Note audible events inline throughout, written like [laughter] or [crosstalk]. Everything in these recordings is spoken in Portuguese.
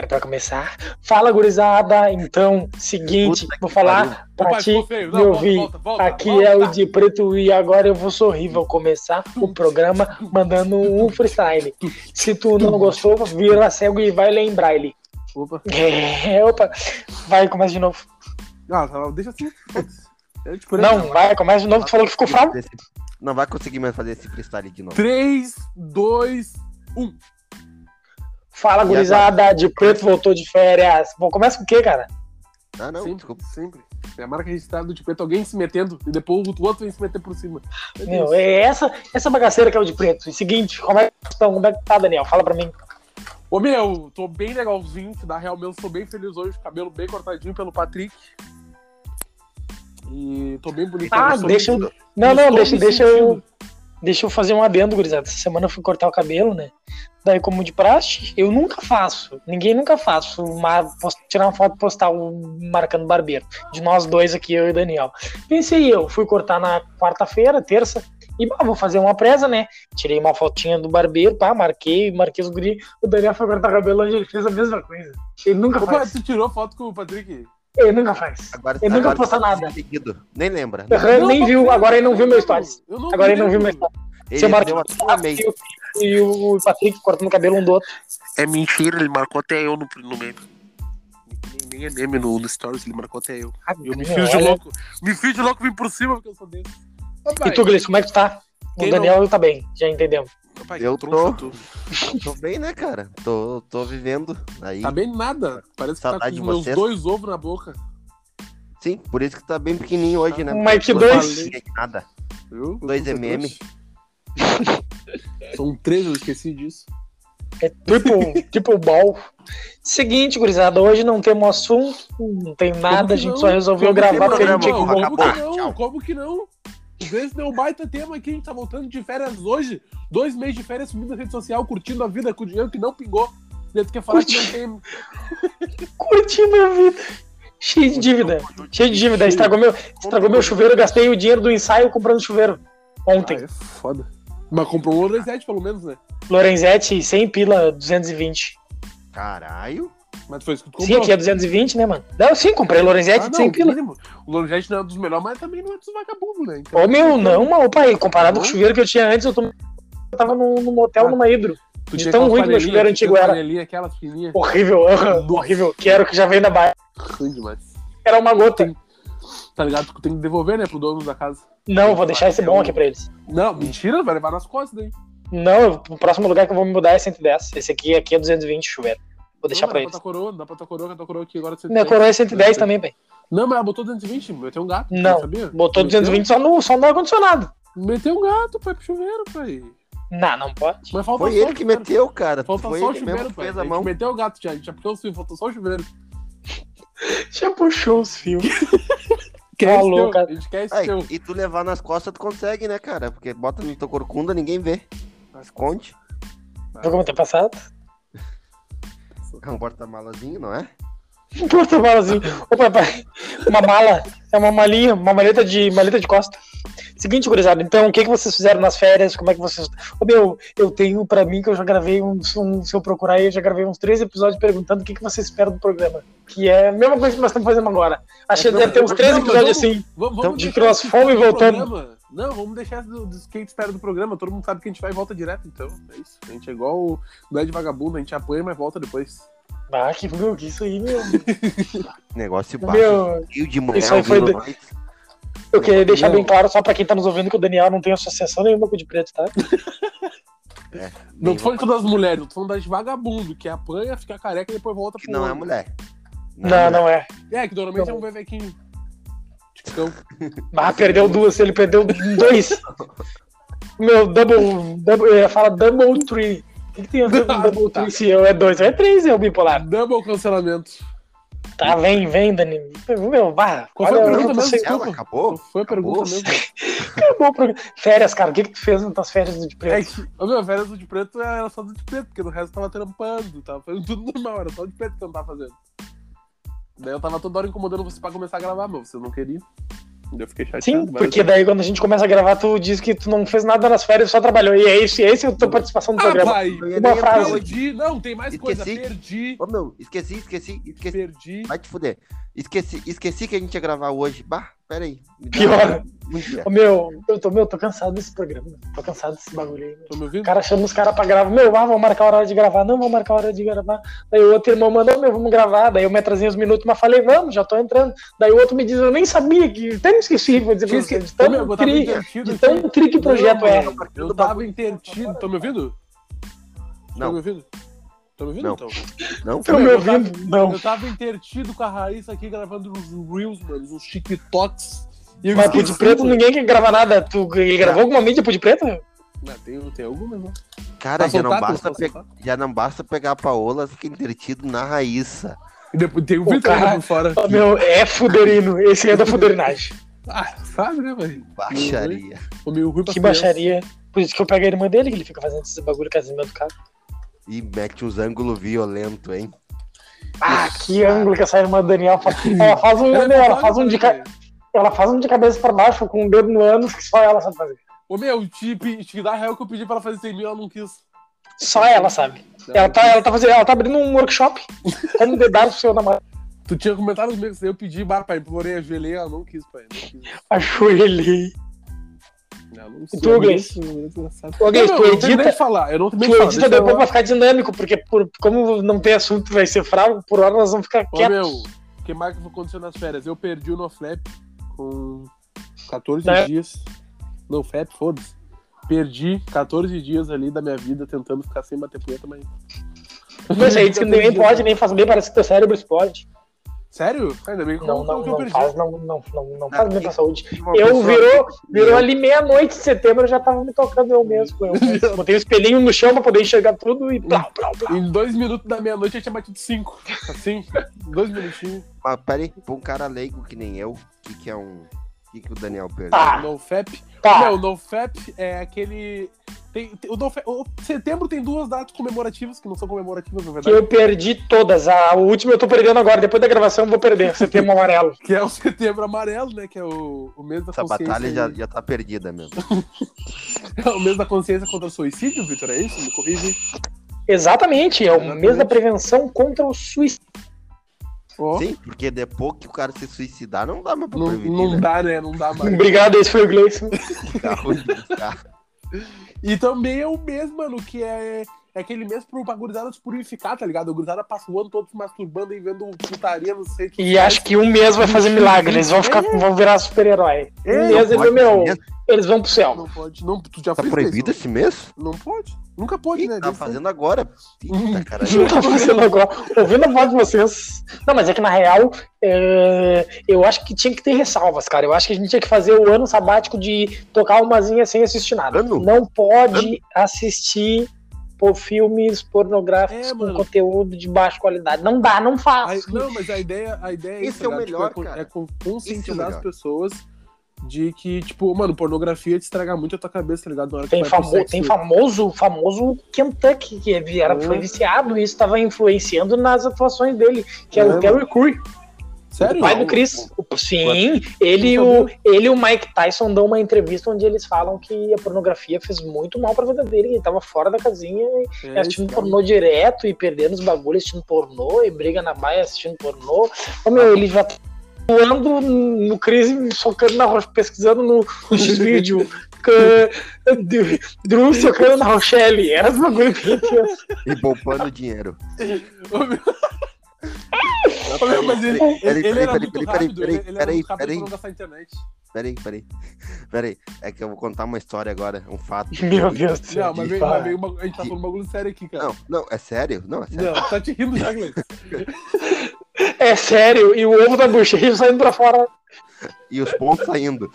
Era pra começar. Fala, gurizada. Então, seguinte, Puta vou falar pra ti. Não, me ouvir. volta, volta, Aqui volta. é o de preto e agora eu vou sorrir. Vou começar o programa mandando um freestyle. Se tu não gostou, vira cego e vai lembrar ele. Opa. É, opa. Vai, começa de novo. Tá, deixa assim. Não, vai, começa de novo. Tu falou que ficou fraco. Não vai conseguir mais fazer esse freestyle de novo. 3, 2, 1. Fala, gurizada. De preto voltou de férias. Bom, começa com o quê, cara? Ah, não, Sempre, desculpa. sempre. É a marca registrada do tipo, alguém se metendo e depois o outro vem se meter por cima. Meu, é essa, essa bagaceira que é o de preto. E seguinte, como é que estão? Como é que tá, Daniel? Fala pra mim. Ô meu, tô bem legalzinho, que na real mesmo tô bem feliz hoje, cabelo bem cortadinho pelo Patrick. E tô bem bonito. Ah, deixa eu. Não, não, estou deixa, deixa eu. Deixa eu fazer um adendo, gurizada. Essa semana eu fui cortar o cabelo, né? Daí, como de praxe, eu nunca faço. Ninguém nunca faço. Uma, tirar uma foto e postar um marcando barbeiro. De nós dois aqui, eu e o Daniel. Pensei eu, fui cortar na quarta-feira, terça. E bah, vou fazer uma presa, né? Tirei uma fotinha do barbeiro, pá, marquei, marquei os guri. O Daniel foi cortar o cabelo hoje, ele fez a mesma coisa. Ele nunca Opa, faz. tu tirou foto com o Patrick? Ele nunca faz. Agora, Ele nunca agora posta tá nada. seguido. Nem lembra. Ele nem Não, viu, não, agora ele não viu meu não, stories. eu não Agora ele não viu meu stories. Ele e, o- e o Patrick cortando o cabelo um do outro. É mentira, ele marcou até eu no, no meme. Nem, é meme no, no Stories, ele marcou até eu. Ah, Eu me fiz de louco. Me fiz de louco, vim por cima porque eu sou desse. Opa, E tu, Gleice, como é que tu tá? O Quem Daniel tá bem, já entendemos. Eu tô. [laughs] Tô bem, né, cara? Tô, tô vivendo. Aí, Tá bem nada. Parece que tá com meus vocês. dois ovos na boca. sim, por isso que tá bem pequenininho hoje, né? Mas que dois? Nada. Viu? Dois Eu sou MM. São três, eu esqueci disso. É [laughs] triple, triple ball. Seguinte, gurizada, hoje não temos assunto, não tem nada, a gente não? só resolveu Como gravar porque a programa, gente tinha que Como que não? Como que não? Esse deu um baita tema aqui, a gente tá voltando de férias hoje. Dois meses de férias subindo na rede social, curtindo a vida com o dinheiro que não pingou. Tu quer falar que não tem. [laughs] Curti minha vida. Cheio de dívida. Cheio de dívida. Estragou meu, estragou meu chuveiro, eu gastei o dinheiro do ensaio comprando chuveiro. Ontem. Ah, é foda. Mas comprou um Lorenzetti, pelo menos, né? Lorenzetti, 100 pila, 220. Caralho. Mas foi isso que tu Sim, comprou. aqui é 220, né, mano? Não, sim, comprei Lorenzetti Ah, de 100 não, pila. mínimo. O Lorenzetti não é dos melhores, mas também não é dos vagabundos, né? Então, Ô, meu, não, mano, opa, aí, comparado Não? com o chuveiro que eu tinha antes, eu, tô... eu tava num, num motel, Ah. numa hidro. de tinha tão ruim que meu chuveiro antigo era. aquelas pequenininhas. Horrível, horrível. Quero que já veio da baia. Ruim demais. Era uma gota. Tá ligado? Tu tem que devolver, né, pro dono da casa. Não, vou deixar esse bom aqui pra eles. Não, mentira, vai levar nas costas daí. Não, o próximo lugar que eu vou me mudar é 110. Esse aqui, aqui é 220 chuveiro. Vou deixar não, pra dá eles. tua coroa, dá pra tua coroa, que a tua coroa aqui agora é Minha coroa é 110 também, pai. Não, mas ela botou 220, meteu um gato. Não, sabia? Botou Meteu? 220 só no, só no ar-condicionado. Meteu um gato, pai, pro chuveiro, pai. Não, não pode. Mas falta Foi só ele que meteu, cara. Falta Foi só o chuveiro, pai. fez A a gente mão. meteu o gato já, a gente já puxou o fio, faltou só o chuveiro. [laughs] Já puxou os fios. Quer Falou, teu, cara. A gente quer esse teu. e tu levar nas costas, tu consegue, né, cara? Porque bota no teu corcunda, ninguém vê. Esconde. Viu como tem passado? É um porta-malazinho, não é? Um porta-malazinho. Ô, papai, uma mala. É uma malinha, uma maleta de, maleta de costa. Seguinte, gurizada, então, o que, que vocês fizeram nas férias? Como é que vocês. Ô, meu, eu tenho pra mim que eu já gravei uns. Um, se eu procurar aí, eu já gravei uns três episódios perguntando o que, que vocês esperam do programa. Que é a mesma coisa que nós estamos fazendo agora. Achei que deve ter uns três episódios vamos- assim. Vamos, Então, vamos de cross esse fome do voltando. programa. Não, vamos deixar do, do que a gente espera do programa. Todo mundo sabe que a gente vai e volta direto, então. É isso. A gente é igual o não é de vagabundo, a gente apanha, mas volta depois. Ah, que, meu, que isso aí, meu. [laughs] Negócio baixo. meu Rio de manhã, Isso aí foi de- eu queria deixar Não. bem claro, só pra quem tá nos ouvindo, que o Daniel não tem associação nenhuma com o de preto, tá? [laughs] Não Bem tô falando das mulheres, eu tô falando das vagabundo, que apanha, fica careca e depois volta Que pro não é homem. mulher. Não, não é. É, que normalmente Não. é um bebequinho. Ticão. [laughs] Ah, perdeu duas, ele perdeu dois. [laughs] Meu, double. double eu ia falar double tree. O que, que tem a ver com [laughs] double Tá. tree se eu é dois? É três, é o bipolar. Double cancelamento. Tá, vem, vem, Dani. Meu, vá. Qual foi a pergunta mesmo? Desculpa. acabou? Foi a pergunta mesmo. Acabou o programa. Férias, cara. O que, que tu fez nas tuas férias do de É preto? que, ô, meu, férias do de preto era só do de preto, porque no resto tava trampando, tava fazendo tudo normal, era só o de preto que eu não tava fazendo. Daí eu tava toda hora incomodando você pra começar a gravar, meu, você não queria. Eu fiquei chateado. Sim, mas- porque daí quando a gente começa a gravar, tu diz que tu não fez nada nas férias, só trabalhou. E é isso, e esse é a tua participação no Ah, programa. pai! Uma frase. Perdi. Não, tem mais coisa. Esqueci. Perdi. Ô, meu, esqueci, esqueci, esqueci. Perdi. Vai te fuder. Esqueci, esqueci que a gente ia gravar hoje. Bah, pera aí. Me Pior. um meu, eu tô, meu, tô cansado desse programa. Tô cansado desse bagulho aí. meu. Tô me ouvindo? O cara chama os caras pra gravar. Meu, ah, vamos marcar a hora de gravar. Não, vamos marcar a hora de gravar. Daí o outro irmão mandou, meu, vamos gravar. Daí eu me atrasei uns minutos, mas falei, vamos, já tô entrando. Daí o outro me diz, eu nem sabia que. Até me esqueci, vou dizer pra. De meu, tão eu tri, de tão tri que o projeto é. Eu tava intertido. Tô me ouvindo? Tô Não. me ouvindo? Tô me ouvindo, Não. então? Não, Tô me eu ouvindo? Não. Eu tava intertido com a Raíssa aqui gravando uns Reels, mano, uns TikToks. E eu Mas Pude Preto ninguém quer gravar nada. Tu ele gravou alguma mídia Pude Preto? Não, tem, tem alguma, não. Cara, Tá já não, basta Tá pe- já não basta pegar a Paola, fica entretido na Raíssa. E depois tem o Pô, Vitor cara. ali por fora. Meu, é fuderino. Esse é da fuderinagem. Ah, sabe, né, velho? Baixaria. Ruim Que criança. baixaria. Por isso que eu pego a irmã dele, que ele fica fazendo esse bagulho casamento do cara. E mete uns ângulos violentos, hein? Ah, que ângulo que essa irmã do Daniel faz. [laughs] Ela faz um, Ela é ela faz um de, ca- ela faz um de cabeça pra baixo com o dedo no ânus que só ela sabe fazer. Ô, meu, te, te dá real que eu pedi pra ela fazer sem mim, ela não quis. Só ela sabe. Ela tá, ela tá fazendo, ela tá abrindo um workshop. Como dedar pro seu namorado. Tu tinha comentado comigo, eu pedi, bah, pai, porém, ajoelhei, ela não quis, pai. Não quis. Ajoelhei. Não tu, Ô, Gleice, não, tu edita, falar, eu não tu de falar. edita depois pra ficar dinâmico, porque por, como não tem assunto, vai ser fraco, por hora nós vamos ficar Ô, quietos. meu, o que mais que aconteceu nas férias? Eu perdi o NoFlap com 14 Né? dias. Não, FAP, foda-se. Perdi 14 dias ali da minha vida tentando ficar sem bater punheta, mas. Mas aí diz que [laughs] ninguém pode, nem faz bem, parece que teu cérebro explode. Sério? Ainda bem que Não, não, que eu não perdi. faz, não, não, não, não faz bem pra saúde. Eu virou, virou ali meia-noite de setembro, eu já tava me tocando eu mesmo. Eu [laughs] mesmo. Botei o espelhinho no chão pra poder enxergar tudo e plau, plau, plau. Em dois minutos da meia-noite eu tinha batido cinco. Assim, dois minutinhos. Mas peraí, pra um cara leigo que nem eu, o que, que é um. O que, que o Daniel perdeu? Tá. NoFap. Tá, Não, o NoFap é aquele. Tem, tem- o, NoFap, o setembro tem duas datas comemorativas que não são comemorativas, na que verdade. eu perdi todas. A última eu tô perdendo agora, depois da gravação eu vou perder. [laughs] Setembro amarelo. Que é o setembro amarelo, né? Que é o, o mês da Essa consciência. batalha já, já tá perdida mesmo. [laughs] É o mês da consciência contra o suicídio, Vitor? É isso? Me corrige. Exatamente, é o Exatamente. mês da prevenção contra o suicídio. Ó, Sim, porque depois que o cara se suicidar, não dá mais pra não, prevenir, não né? dá, né? Não dá mais. Obrigado, esse foi o Gleison. [laughs] Tá ruim buscar. E também é o mês, mano, que é, é aquele mês pro pra gurizada se purificar, tá ligado? A gurizada passa o ano todo se masturbando e vendo putaria, não sei o que. E acho que um mês vai fazer milagre. Eles vão ficar, vão virar super-herói. Um É, mês, Pode eles, meu, eles vão pro céu. Não pode. Não, tu já Tá proibido isso? esse mês? Não pode. Nunca pode, né? tá Deve ser- fazendo agora. Eita, [laughs] cara. Não tá fazendo agora. Ouvindo a voz de vocês. Não, mas é que na real, é, eu acho que tinha que ter ressalvas, cara. Eu acho que a gente tinha que fazer o ano sabático de tocar umazinha sem assistir nada. Ano? Não pode assistir por filmes pornográficos É, com conteúdo de baixa qualidade. Não dá, não Aí- faz. não, mas a ideia, a ideia é Esse isso, é o tá ligado? melhor, Tipo, é, cara. é con- Esse é conscientizar as pessoas de que, tipo, mano, pornografia te estraga muito a tua cabeça, tá ligado? Tem, famo sexo. tem famoso, famoso Kentucky, que era, Oh. foi viciado e isso estava influenciando nas atuações dele, que é, É, o Terry Crew, Sério? o pai do Chris. Sim, ele e o, ele e o Mike Tyson dão uma entrevista onde eles falam que a pornografia fez muito mal pra vida dele, que ele tava fora da casinha e É, assistindo pornô direto e perdendo os bagulhos assistindo pornô e briga na baia assistindo pornô. Ô, meu, ele já tá voando no crise, socando na Roche, pesquisando no, [laughs] no X-Video. Drew socando na Rochelle. Era os bagulho bem intenso. E poupando dinheiro. Ô, meu- Peraí, peraí, peraí, peraí, peraí, peraí, peraí. Peraí, peraí. Peraí. É que eu vou contar uma história agora, um fato. [laughs] Meu Deus do céu. Não, mas vem, mas vem uma- a gente tá falando um bagulho sério aqui, cara. Não, não, é sério? Não, é sério. Não, tá te rindo já, Gleice. [laughs] É sério, e o ovo da bochecha saindo pra fora. E os pontos saindo.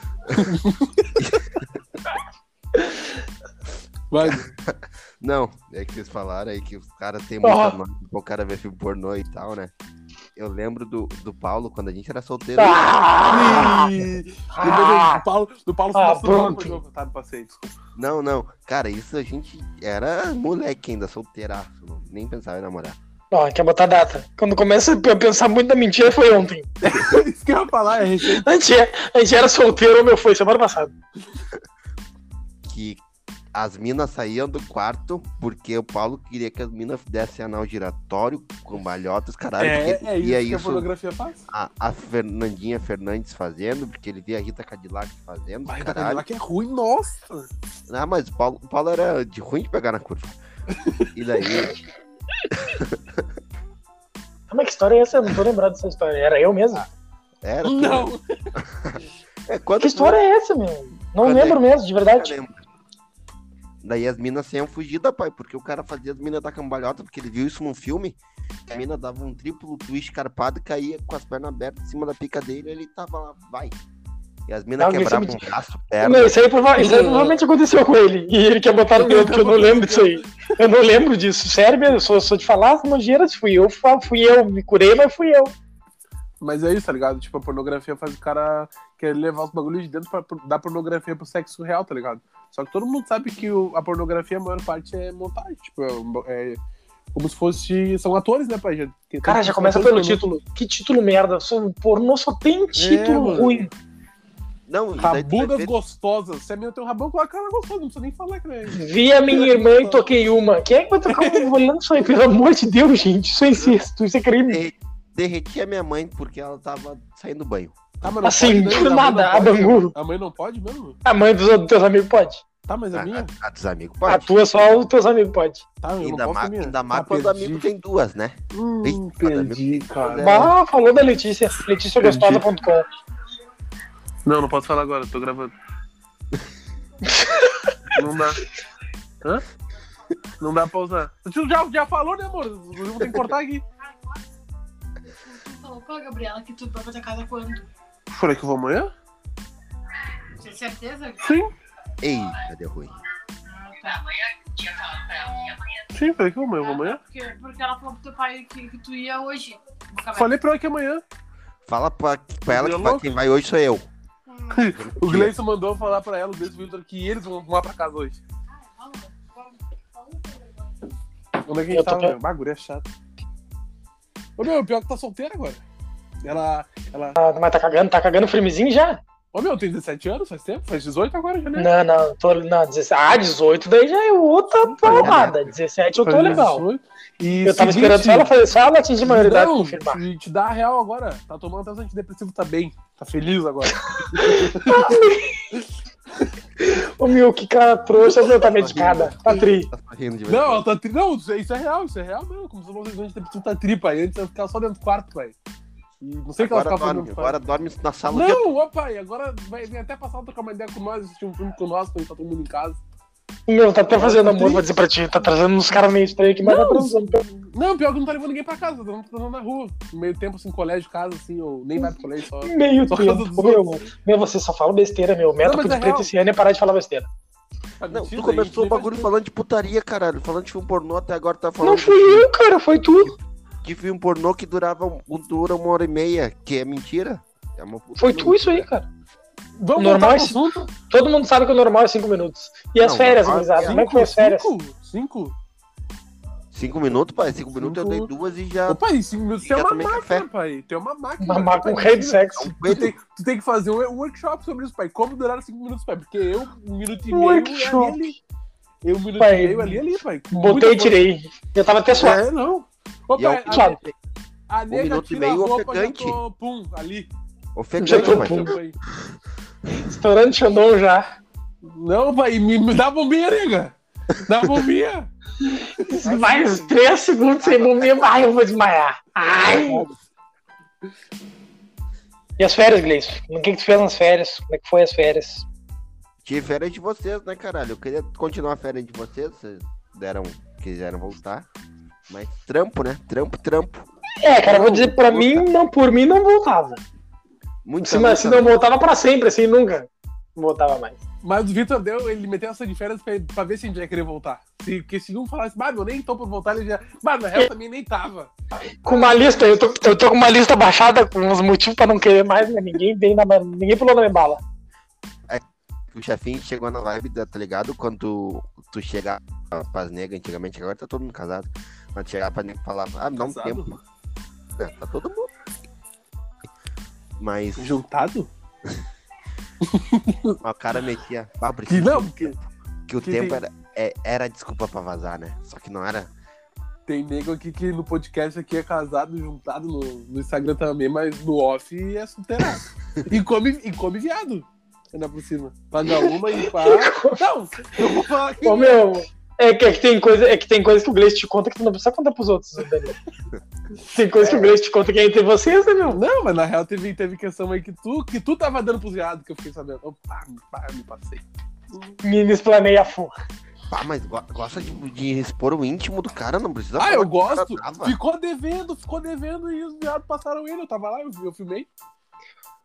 Vai. [laughs] Não, é que vocês falaram aí que os caras têm muita Ah. nota pro cara ver filme pornô e tal, né? Eu lembro do, do Paulo quando a gente era solteiro. Ah! Do, Ah! do Paulo, do Paulo Ah, ah, vocês. desculpa. Não, não. Cara, isso a gente era moleque ainda, solteiraço. Nem pensava em namorar. Ó, quer botar data. Quando começa a pensar muito na mentira, foi ontem. [laughs] Isso que eu ia falar, é recente. A gente, é- a gente era solteiro, meu, foi semana passada. Que as minas saíam do quarto porque o Paulo queria que as minas dessem anal giratório, com balhotas, caralho. É, é isso via que a isso pornografia faz. a, a Fernandinha Fernandes fazendo, porque ele via a Rita Cadillac fazendo, caralho. lá que é ruim, nossa. Ah, mas o Paulo, o Paulo era de ruim de pegar na curva. E daí, [laughs] Ah, mas que história é essa? Eu não tô lembrado dessa história. Era eu mesmo? era. tu- Não. [laughs] É, quando Que história é essa, meu? Não Quando é- lembro mesmo, de verdade. Daí as minas saíam fugida, pai, porque o cara fazia as minas dar cambalhota, porque ele viu isso num filme. A mina dava um triplo twist carpado e caía com as pernas abertas em cima da pica dele e ele tava lá, vai. E as minas é quebravam muito- um braço, perna. isso aí, prova- isso aí provavelmente aconteceu com ele. E ele quer botar no meu, porque eu não lembro disso aí. Eu não lembro disso. Sério mesmo, eu sou, sou de falar, nojeira, fui eu, fui eu, me curei, mas fui eu. Mas é isso, tá ligado? Tipo, a pornografia faz o cara querer levar os bagulhos de dentro pra, dar pornografia pro sexo real, tá ligado? Só que todo mundo sabe que o- a pornografia, a maior parte é montagem. Tipo, é, é como se fosse. São atores, né, pai? Cara, já começa pelo pornô. título. Que título merda. Só, pornô só tem título mano. ruim. Não, Rabudas ver- gostosas. Se a minha tem um rabão, coloca ela gostosa. Não precisa nem falar que é. Vi a minha irmã e toquei uma. Quem é que vai tocar um olhando isso aí? Pelo amor de Deus, gente. Isso é incesto, isso é crime. Derre- derreti a minha mãe porque ela tava saindo do banho. Tá, mas não Assim, pode, do A nada, não a? Bangu. A mãe não pode mesmo? A mãe dos, dos teus amigos pode. Tá, mas a A, minha? a, a dos amigos A pode. tua só os teus amigos pode. Tá, eu Ainda não posso mais a minha. ainda mais Ah, quando amigo tem duas, né? Hum, Eita, perdi, cara. É. Ah, falou da Letícia. LeticiaGostosa.com. Não, não posso falar agora, tô gravando. [laughs] não dá. Hã? Não dá pra usar. Tu já, já falou, né, amor? Eu vou ter que cortar aqui. Pra Gabriela que tu vai pra tua casa quando? Falei que eu vou amanhã? Tem certeza? Sim. Eita, deu ruim. Ah, tá. Sim, falei que eu vou amanhã. Eu vou amanhã. Porque, porque ela falou pro teu pai que, que tu ia hoje. Falei pra ela que amanhã. Fala pra, pra ela que vai- quem vai hoje sou eu. Hum, [laughs] O Gleison mandou falar pra ela, o Gleison Victor, que eles vão lá pra casa hoje. Onde é que a Eu gente tô tava? pe- meu? Bagulho é chato. Ô meu, pior que tá solteira agora. Ela. ela... Ah, mas tá cagando, tá cagando firmezinho já? Ô meu, tem 17 anos, faz tempo? Faz 18 agora já, né? Não, não, tô, não, 17, ah, 18 daí já é outra porrada. 17 eu tô legal. 18. E Eu tava seguinte, esperando só ela fazer, só ela atingir a maioridade pra Não, confirmar. te, te dá a real agora. Tá tomando até os antidepressivos, tá bem. Tá feliz agora. [laughs] Ô meu, que cara trouxa, meu, tá medicada. Tá tri. Tá rindo de não, tá tri... Não, isso é, isso é real, isso é real mesmo. Como se fosse os antidepressivos tá tripa. Aí antes ela ficava só dentro do quarto, pai. E não sei o que ela Agora fazendo dorme, dentro do agora dorme na sala. Não, ô pai, agora vai, vem até passar trocar uma ideia com nós, assistir um filme com nós, quando tá todo mundo em casa. Meu, tá até fazendo Tá amor, vou dizer pra ti. Tá trazendo uns caras meio estranhos aqui, mas tá Não, transando. Não, pior que não tá levando ninguém pra casa, tá transando na rua. No meio tempo, assim, colégio, casa, assim, ou nem vai pro colégio só. Meio Só tempo. Meu, meu, você só fala besteira, meu. Meta pro é preto real. esse ano é parar de falar besteira. Ah, Não, mentira, tu começou a o bagulho falando de putaria, caralho. Falando de filme pornô, até agora tá falando Não fui eu, cara, foi tu. De filme pornô que durava um- dura uma hora e meia, que é mentira. É uma Foi tu isso aí, cara. Vamos Normal esse- assunto? Todo mundo sabe que o normal é 5 minutos. E as Não, férias, é gurizada? Como é que foi as férias? Cinco? Cinco? Cinco minutos, pai. Cinco minutos eu Cinco. dei duas e já. Ô, pai, cinco minutos tem uma máquina, café. pai. Tem uma máquina. Mamar pai, com rei de imagina. sexo. Tu tem, tu tem que fazer um workshop sobre isso, pai. Como durar cinco minutos, pai? Porque eu, um minuto e meio, workshop. ali, ali. Eu, um minuto Pai, e meio, ali, ali, pai. Botei e tirei. Eu tava até suave. É, não. Ô, E é a, a nega minuto e meio ofegante. tô, pum, ali. Ofegante. Pai. Estourando Xandão já. Não, pai, me, me dá bombinha, nega. Dá bombinha. [laughs] Mais 3 segundos sem bombinha, ai, eu vou desmaiar. Ai. E as férias, Gleice? O que, que tu fez nas férias? Como é que foi as férias? Tive férias de vocês, né, caralho? Eu queria continuar a férias de vocês. Vocês deram, quiseram voltar. Mas trampo, né? Trampo, trampo. É, cara, eu vou dizer, pra mim, não, por mim não voltava. Muito Se, mas, se não voltava pra sempre, assim, nunca voltava mais. Mas o Vitor deu, ele meteu essa de férias pra, pra ver se a gente ia querer voltar. Se, porque se não falasse, bah, eu nem tô pra voltar, ele já. Bah, na real também nem tava. Com uma lista, eu tô, eu tô com uma lista baixada com uns motivos pra não querer mais, mas ninguém vem na, ninguém pulou na minha bala. O chefinho chegou na vibe, tá ligado? Quando tu, tu chega pras negas antigamente, agora tá todo mundo casado. Mas chegar pra nem falar, ah, dá um Casado? tempo. É, tá todo mundo. Mas Juntado? [laughs] o cara metia. Ah, Que não, porque que o que tempo tem- era, é, era desculpa pra vazar, né? Só que não era. tem nego aqui que no podcast aqui é casado, juntado no, no Instagram também, mas no off é solteirado. [laughs] e, come, e come viado. Ainda por cima. Paga uma e pá. [laughs] Não, eu vou falar aqui. Ô, meu, é que, é que tem coisa, é que tem coisa que o Gleice te conta que tu não precisa contar pros outros. [laughs] Tem coisa que o Gleice te conta que é entre vocês, né, meu? Não, mas na real teve, teve questão aí que tu, que tu tava dando pros viados que eu fiquei sabendo. Opa, pá, me passei. Me, me explanei a full. Pá, mas go- gosta de, de expor o íntimo do cara, não precisa Ah, eu gosto. Ficou devendo, ficou devendo e os viados passaram ele. Eu tava lá, eu, eu filmei.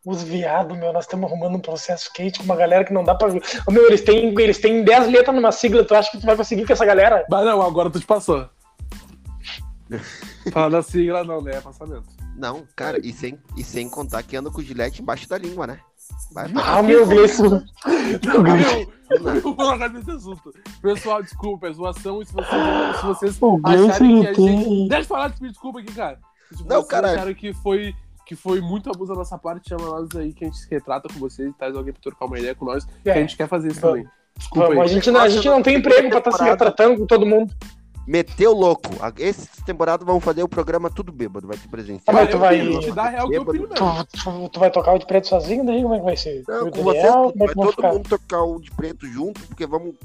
Os viados, meu, nós estamos arrumando um processo quente com uma galera que não dá pra ver. Ô, meu, eles têm, eles têm 10 letras numa sigla, tu acha que tu vai conseguir com essa galera? Mas não, agora tu te passou. [laughs] Falando a sigla, não, né? É passamento. Não, cara, e sem, e sem contar que anda com o gilete embaixo da língua, né? Vai, vai. Ah, meu. Não, eu, vou desse assunto. Pessoal, desculpa, é zoação. E se vocês, se vocês acharem que a gente. tem... Deixa eu falar, me desculpa aqui, cara. Se Não, acharam que foi, que foi muito abuso da nossa parte, chama nós aí que a gente se retrata com vocês e traz alguém pra trocar uma ideia com nós. Que a É, gente quer fazer isso também. Desculpa vamos, a aí. gente, não, a gente não tem emprego pra estar se retratando com todo mundo. Meteu louco. A- Essa temporada vamos fazer o programa tudo bêbado, vai ter presencial. Ah, mas tu vai- te dar a real que eu. Tu, tu- tu vai tocar o de preto sozinho, daí como é que vai ser? Não, com tudo. como é vai todo ficar? mundo tocar o de preto junto, porque vamos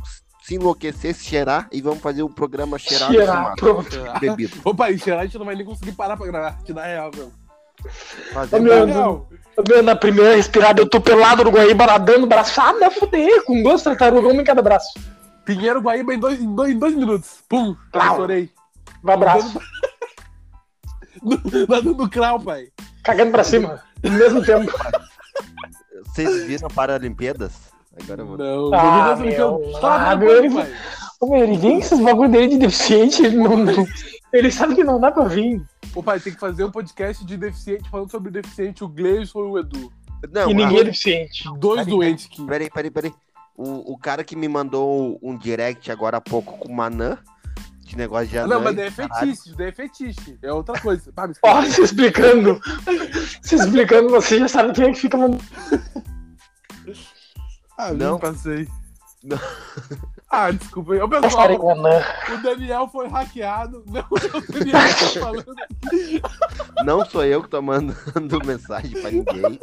se enlouquecer, se cheirar e vamos fazer o programa cheirado Cheirar, e pronto. bebido. Opa, e cheirar a gente não vai nem conseguir parar pra gravar. Te dar a real, meu. Fazer meu real. Meu, na primeira respirada eu tô pelado no Guaíba nadando, braçada a fuder, com duas tartarugas, uma em cada braço. Pinheiro Guaíba em dois, em dois, em dois minutos. Pum, estourei. Um abraço. [laughs] Nadando no crau, pai. Cagando pra cima. Ao mesmo tempo. [laughs] Vocês viram Paralimpíadas? Agora eu vou. Não, Ah, não vi. Ah, pai. Ô, meu, ele vem com esses bagulho dele de deficiente, ele não. Ele sabe que não dá pra vir. Ô, pai, tem que fazer um podcast de deficiente falando sobre deficiente, o Gleison e o Edu. Não, e ninguém é a- deficiente. Dois Peraí, doentes aqui. Peraí, peraí, peraí. O, o cara que me mandou um direct agora há pouco com Manã, de negócio de Ah, anã. Não, mas daí é fetiche, daí é fetiche. É outra coisa. Pá, Ó, [laughs] se explicando. Se explicando, você já sabe quem é que fica mandando. Ah, Não. não passei. [laughs] Ah, desculpa aí. Estarei pessoal, o Daniel foi hackeado. [laughs] Não, o Daniel [laughs] tá falando. Não sou eu que tô mandando mensagem pra ninguém.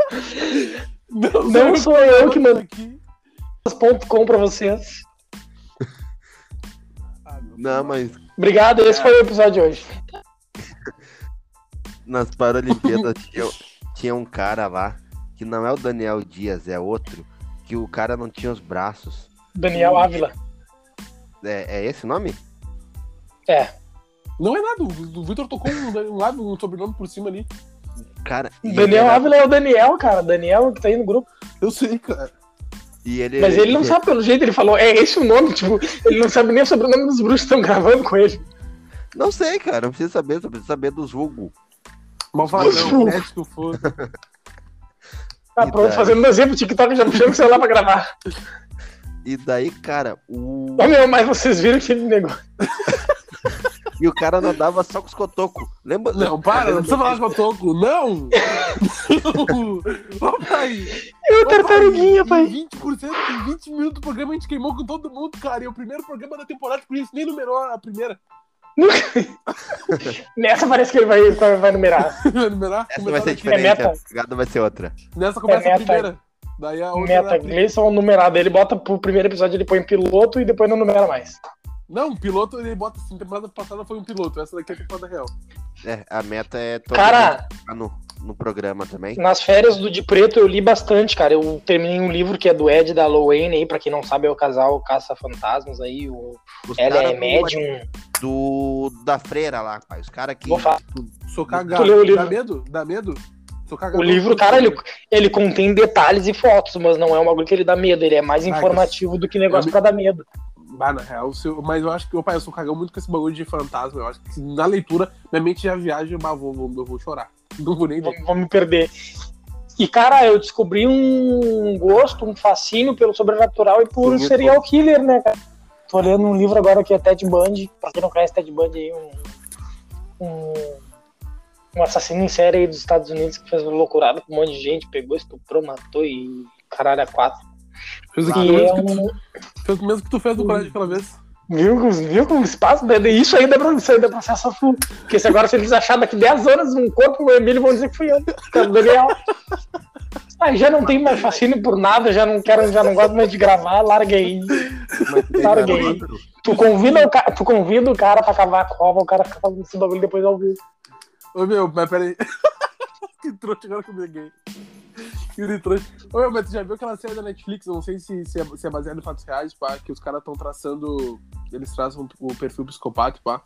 Não, Não sou eu que mando aqui. ponto com pra vocês. Ah, Não, mas Obrigado, esse foi o episódio de hoje. nas Paralimpíadas tinha, tinha um cara lá, que não é o Daniel Dias, é outro, que o cara não tinha os braços. Daniel Ávila. É, é esse o nome? É. Não é nada, o o Vitor tocou um, um, lado, um sobrenome por cima ali. Cara, Daniel ele era- Ávila é o Daniel, cara. Daniel que tá aí no grupo. Eu sei, cara. E ele, Mas ele não sabe pelo jeito, ele falou, é esse o nome, tipo, ele não sabe nem o sobrenome dos bruxos que estão gravando com ele. Não sei, cara, não precisa saber, só precisa saber dos vulgo. Malvadão, médico for. Tá pronto, daí? fazendo desenho pro TikTok, já puxando o celular pra gravar. E daí, cara, o. Ô meu, mas vocês viram que ele negou. [laughs] E o cara nadava só com os cotocos. Lembra? Não, para, não precisa falar que eu toco. Não! [laughs] Não! Ô, pai! Eu, tartaruguinha, pai. Em 20%, em 20 minutos do programa a gente queimou com todo mundo, cara. E é o primeiro programa da temporada, por isso nem numerou a primeira. Nessa parece que ele vai, vai, vai numerar. [laughs] Vai numerar? Essa vai ser diferente, meta. a pegada vai ser outra. Nessa começa É a primeira. Daí a outra. Meta é a- Gleison numerado. Ele bota pro primeiro episódio, ele põe piloto e depois não numera mais. Não, piloto ele bota assim, temporada passada foi um piloto. Essa daqui é a temporada real. É, a meta é todo Cara, no, no programa também. nas férias do De Preto eu li bastante, cara. Eu terminei um livro que é do Ed da Lowane aí, pra quem não sabe, é o casal Caça-Fantasmas aí. O... Os Ela cara é médium. Do, da freira lá, pai. Os caras que. Vou falar. Sou cagado. Tu leu o livro? Dá medo? Dá medo? O livro, cara, ele, ele contém detalhes e fotos, mas não é um bagulho que ele dá medo. Ele é mais Ah, informativo do que negócio me- pra dar medo. Bah, na real, eu- mas eu acho que, opa, eu sou cagão muito com esse bagulho de fantasma. Eu acho que na leitura, minha mente já viaja, mas vou, vou, eu vou chorar. [laughs] Não vou nem ver. Vou, vou me perder. E, cara, eu descobri um gosto, um fascínio pelo sobrenatural e por serial killer, né, cara? Tô lendo um livro agora que é Ted Bundy. Pra quem não conhece Ted Bundy um um, um assassino em série aí dos Estados Unidos que fez uma loucurada com um monte de gente, pegou, estuprou, matou e caralho a quatro. Fez é mesmo, que um. tu, fez o mesmo que tu fez no colégio aquela vez. Viu, com- viu espaço? né? Isso ainda é é processo a full. Porque se agora se eles acharem daqui 10 horas um corpo, o Emílio vão dizer que fui eu. que é o Daniel. Aí já não tem mais fascínio por nada, já não quero, já não gosto mais de gravar, larguei. Larguei. Tu convida, o ca- tu convida o cara pra cavar a cova, o cara fica fazendo esse bagulho depois ao vivo. Ô meu, mas peraí. [laughs] que trouxa agora que eu peguei. Que trouxa. Ô meu, mas tu já viu aquela série da Netflix? Não sei se, se, é, se é baseado em fatos reais, pá, que os caras estão traçando. Eles traçam o perfil psicopata, pá.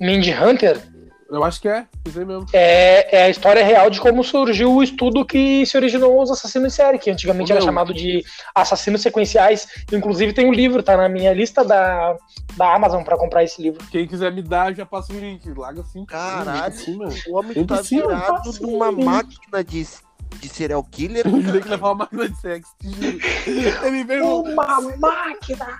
Mindy Hunter Eu acho que é, isso aí mesmo. é, é a história real de como surgiu o estudo que se originou os assassinos em série, que antigamente era meu. chamado de assassinos sequenciais. Inclusive tem um livro, tá na minha lista da, da Amazon pra comprar esse livro. Quem quiser me dar, já passa o link. Larga assim. Caralho. Mano. O homem Eu tá preciso, virado numa isso. máquina de, de serial killer. [laughs] Tem que levar uma máquina de sexo. Ele veio. Uma máquina!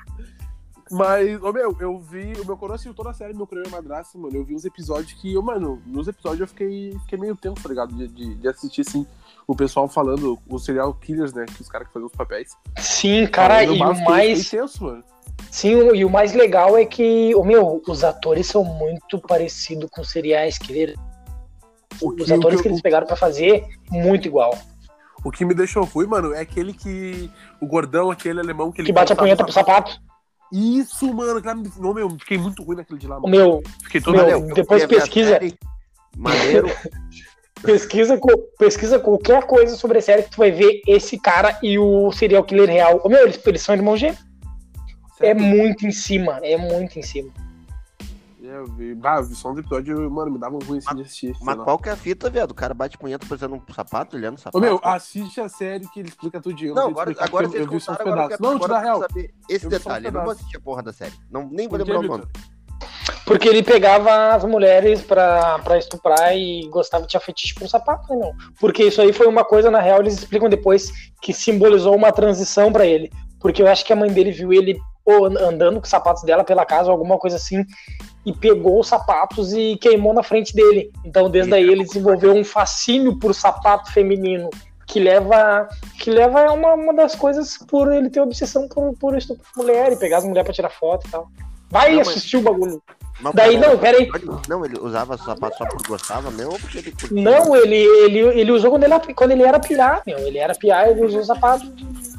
Mas, ô meu, eu vi. O meu coroa assistiu toda a série, meu coroa é madraça, mano. Eu vi uns episódios que, eu, mano, nos episódios eu fiquei, fiquei meio tenso, tá ligado? De, de, de assistir, assim, o pessoal falando, os serial killers, né? Que os caras que fazem os papéis. Sim, cara, e o mais. Tenso, mano. Sim, e o mais legal é que, o meu, os atores são muito parecidos com seriais killer. O Os que- atores que que- eles pegaram pra fazer, muito igual. O que me deixou ruim, mano, é aquele que. O gordão, aquele alemão que ele. Que bate a punheta pro sapato. Isso, mano, me- não, meu, fiquei muito ruim naquele de lá, mano. meu, Fiquei todo. meu, Valeu, depois pesquisa. Maneiro. [laughs] pesquisa, pesquisa qualquer coisa sobre a série que tu vai ver esse cara e o serial killer real. Ô, meu, eles, eles são irmãos gêmeos. É muito em cima, é muito em cima. É, eu vi. Bah, eu vi só uns episódios, mano, me dava um ruim assim de assistir. Mas lá. qual que é a fita, viado? O cara bate punheta parecendo um sapato, olhando o sapato. Ô, meu, assiste a série que ele explica tudinho. Não, sei agora, explicar, agora porque vocês eu vi só uns eu pedaços. quero, Não, te dá eu real. esse Eu detalhe. Eu não vou assistir a porra da série. Não, nem vou lembrar o nome. Porque ele pegava as mulheres pra, pra estuprar e gostava de tinha fetiche por sapato, né, meu? Porque isso aí foi uma coisa, na real, eles explicam depois que simbolizou uma transição pra ele. Porque eu acho que a mãe dele viu ele pô, andando com os sapatos dela pela casa, alguma coisa assim, e pegou os sapatos e queimou na frente dele. Então, desde aí, ele desenvolveu um fascínio por sapato feminino. Que leva, que leva a uma, uma das coisas por ele ter obsessão por, por estupro mulher e pegar as mulheres pra tirar foto e tal. Vai Não, mas- assistir o bagulho. Mas Daí, não, peraí. Não, ele usava sapato só porque gostava mesmo ou porque ele curtia? Não, ele, ele, ele usou quando ele, era- quando ele era piá, meu. Ele era piá, ele usou sapato.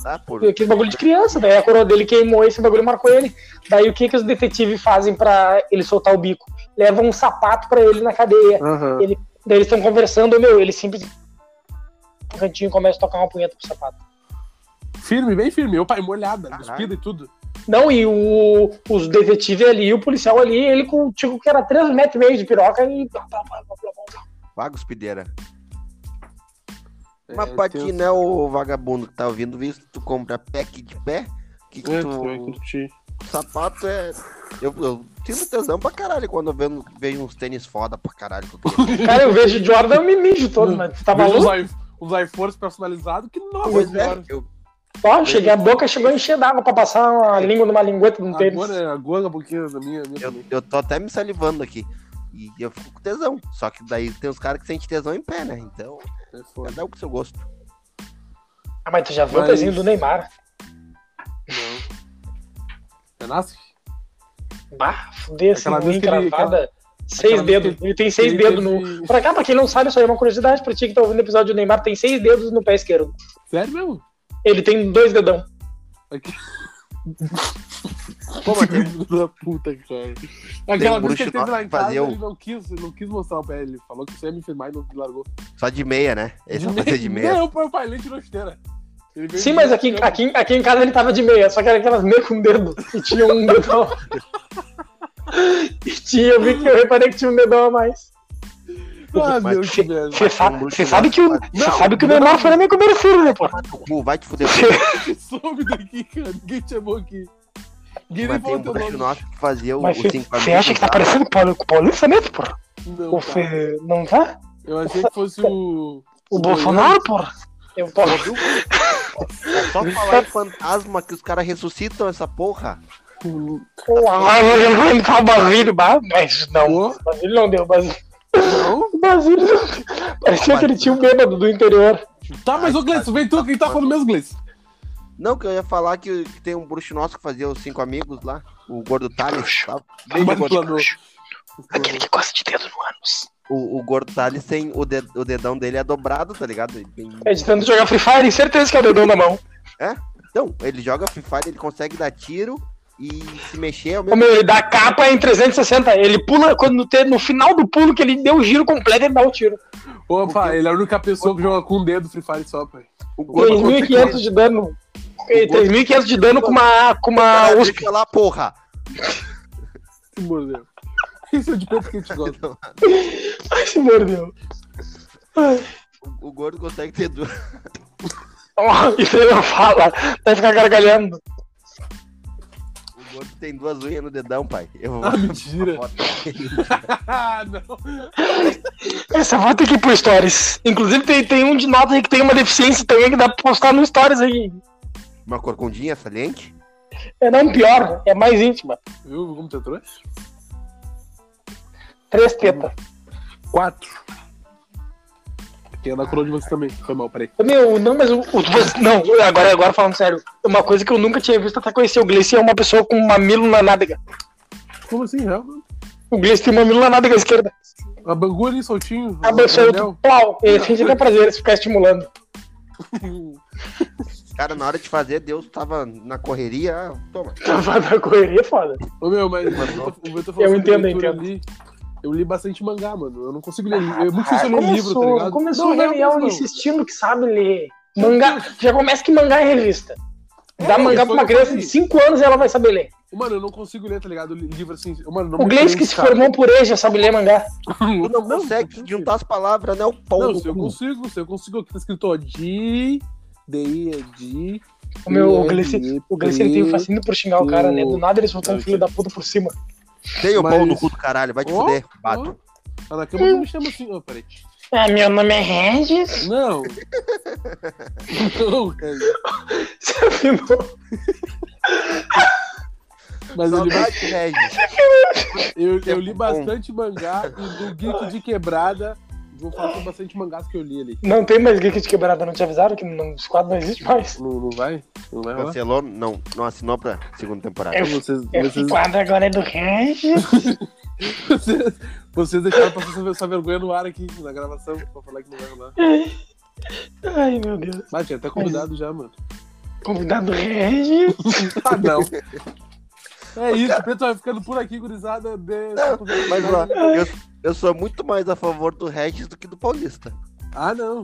Tá, por... Aquele bagulho de criança, daí a coroa dele queimou esse bagulho marcou ele. Daí o que, que os detetives fazem pra ele soltar o bico? Levam um sapato pra ele na cadeia. Aham. Daí eles estão conversando, meu, ele simplesmente no cantinho começa a tocar uma punheta pro sapato. Firme, bem firme. O pai molhada, cuspida e tudo. Não, e o, os detetives ali, o policial ali, ele com tipo que era 3 metros e meio de piroca e. Vaga hospedera. É, Mas pra ti, né, o vagabundo que tá ouvindo visto, tu compra pack de pé, que, que É, tu... tu vai curtir. sapato é... Eu, eu sinto tesão pra caralho quando eu vejo, vejo uns tênis foda pra caralho. [laughs] Cara, eu vejo Jordan, eu me mijo todo, tu tá maluco? Os, os iPhones personalizados, que nossa Pois é, eu, Ó, cheguei a boca, chegou a encher d'água pra passar uma língua numa lingueta de um tênis. Agora, agora um pouquinho da minha, minha eu, eu tô até me salivando aqui. E eu fico com tesão. Só que daí tem os caras que sentem tesão em pé, né? Então, É cada um com seu gosto. Ah, mas tu já viu Mas- o pezinho do Neymar? Não. É nasce? Bah, vez que ele- encravada. Seis aquela dedos. Ele tem seis ele dedos teve- no. Pra cá, pra quem não sabe, isso aí é uma curiosidade pra ti que tá ouvindo o episódio do Neymar, tem seis dedos no pé esquerdo. Sério mesmo? Ele tem dois dedão. Pô, mas tem- [laughs] Filho da puta, cara. Aquela um vez que ele teve lá em que casa, fazia ele não quis, ele não quis mostrar o pé. Ele falou que isso ia me filmar e não largou. Só de meia, né? Esse é fazer de meia. Não, o pai, ele tirou esteira. Ele veio Sim, mas aqui, cama. aqui, aqui em casa ele tava de meia, só que era aquelas meias com dedo. E tinha um dedão. [laughs] [laughs] e tinha, eu vi que eu reparei que tinha um dedão a mais. Ah, meu, merda. Você sabe, sabe que o, Não, sabe que o não. Neymar foi na minha cobertura, né, pô? Vai te fuder. [laughs] Some daqui, cara. Ninguém te chamou aqui. Ninguém Mas tem um bruxo nosso que fazia o, Mas o você cinco você acha que tá lá. parecendo com o Paulista mesmo, pô? Não, O tá. Fê- Não tá? Eu achei que fosse o. O Bolsonaro, pô? Eu posso. É só falar em fantasma que os caras ressuscitam essa porra. Ah, eu vou entrar o [laughs] Basílio, bah, mas não. Pô. O Basílio não deu, Basílio. Não? O Basílio. Parecia aquele tio bêbado do interior. Tá, mas ô Gleice, vem tu, quem tá falando mesmo, Gleice? Não, que eu ia falar que, que tem um bruxo nosso que fazia os cinco amigos lá, o Gordo Thales. Tá? Bem gordo. Aquele que gosta de dedo no ânus. O, o Gordo Thales tem o, ded- o dedão dele é dobrado, tá ligado? Tem- É de tanto jogar Free Fire, certeza que é o dedão na mão. Então, ele joga Free Fire, ele consegue dar tiro e se mexer ao Ô, mesmo meu, ele dá capa em 360. Ele pula quando tem, no final do pulo que ele deu o giro completo, ele dá o tiro. Opa, ele é a única pessoa que joga com um dedo Free Fire só, pai. O Gordo 3.500 de dano. Eh, 3.500 de dano com uma, com uma USP. deixa lá, porra! Se mordeu. Isso é de preto que a gente gosta. [laughs] Ai, se mordeu. Ai. O, o Gordo consegue ter duas. Ó, Isso aí não fala. Vai ficar gargalhando. O Gordo tem duas unhas no dedão, pai. Eu vou Ah, mentira. Ah, [laughs] não. Essa foto tem que ir pro Stories. Inclusive, tem, tem um de nós aí que tem uma deficiência também que dá pra postar no Stories aí. Uma corcundinha saliente. É não pior, é mais íntima. Viu como tu trouxe? Três tetas. Quatro. Tem anacrônimo de você também. Foi mal, peraí. Meu, não, mas o. o- não, agora, agora falando sério. Uma coisa que eu nunca tinha visto até conhecer o Gleice é uma pessoa com um mamilo na nádega. Como assim, real? O Gleice tem um mamilo na nádega esquerda. A bangu ali soltinho. A o pessoa anel. plau. Ele [laughs] sente até prazer se ficar estimulando. Cara, na hora de fazer, Deus tava na correria. ah, Toma. [laughs] Tava na correria é foda. Ô meu, mas o Vitor- o Vitor falou Eu entendo, entendo. ali. Eu li bastante mangá, mano. Eu não consigo ler. É muito Ah, difícil ler livro, tá ligado? começou não, o Daniel insistindo que sabe ler. Mangá. Já começa que mangá é revista. Dá É, mangá pra uma o criança de falei. 5 anos e ela vai saber ler. Mano, eu não consigo ler, tá ligado? Livro assim. Mano, não O Gleice que se cara. formou por ele já sabe ler mangá. Tu não [laughs] consegue juntar as palavras, né? O pau Não, se eu consigo, se eu consigo, aqui tá escrito, ó, D, D, é D. O meu o Gleice, o Gleice ele tem um fascínio por xingar o cara, né? Do nada ele soltou um filho da puta por cima. Tem o Mas- pau no cu do caralho, vai te Ó, fuder, bato. Ah, na cama tu me chama assim, ó, peraí. Ah, meu nome é Regis. Não. [laughs] não, cara. Você afinou. Mas eu li, Regis. eu, eu li bastante mangá e do Geek de Quebrada. Vou falar sobre bastante mangás que eu li ali. Não tem mais geek de quebrada, não te avisaram que não, os quadros não existe mais. Não, não vai? Não vai? Cancelou? Não, não assinou pra segunda temporada. Eu- Vocês, Esse vocês, quadro agora é do Regis. vocês, [laughs] vocês deixaram passar essa, vergonha no ar aqui na gravação pra falar que não vai rolar. Ai, meu Deus. Mas tinha até convidado já, mano. Convidado Regis. [laughs] Ah, não. [laughs] É isso, Preto vai ficando por aqui, gurizada. De... Mas ó, eu, eu sou muito mais a favor do Regis do que do Paulista. Ah, não.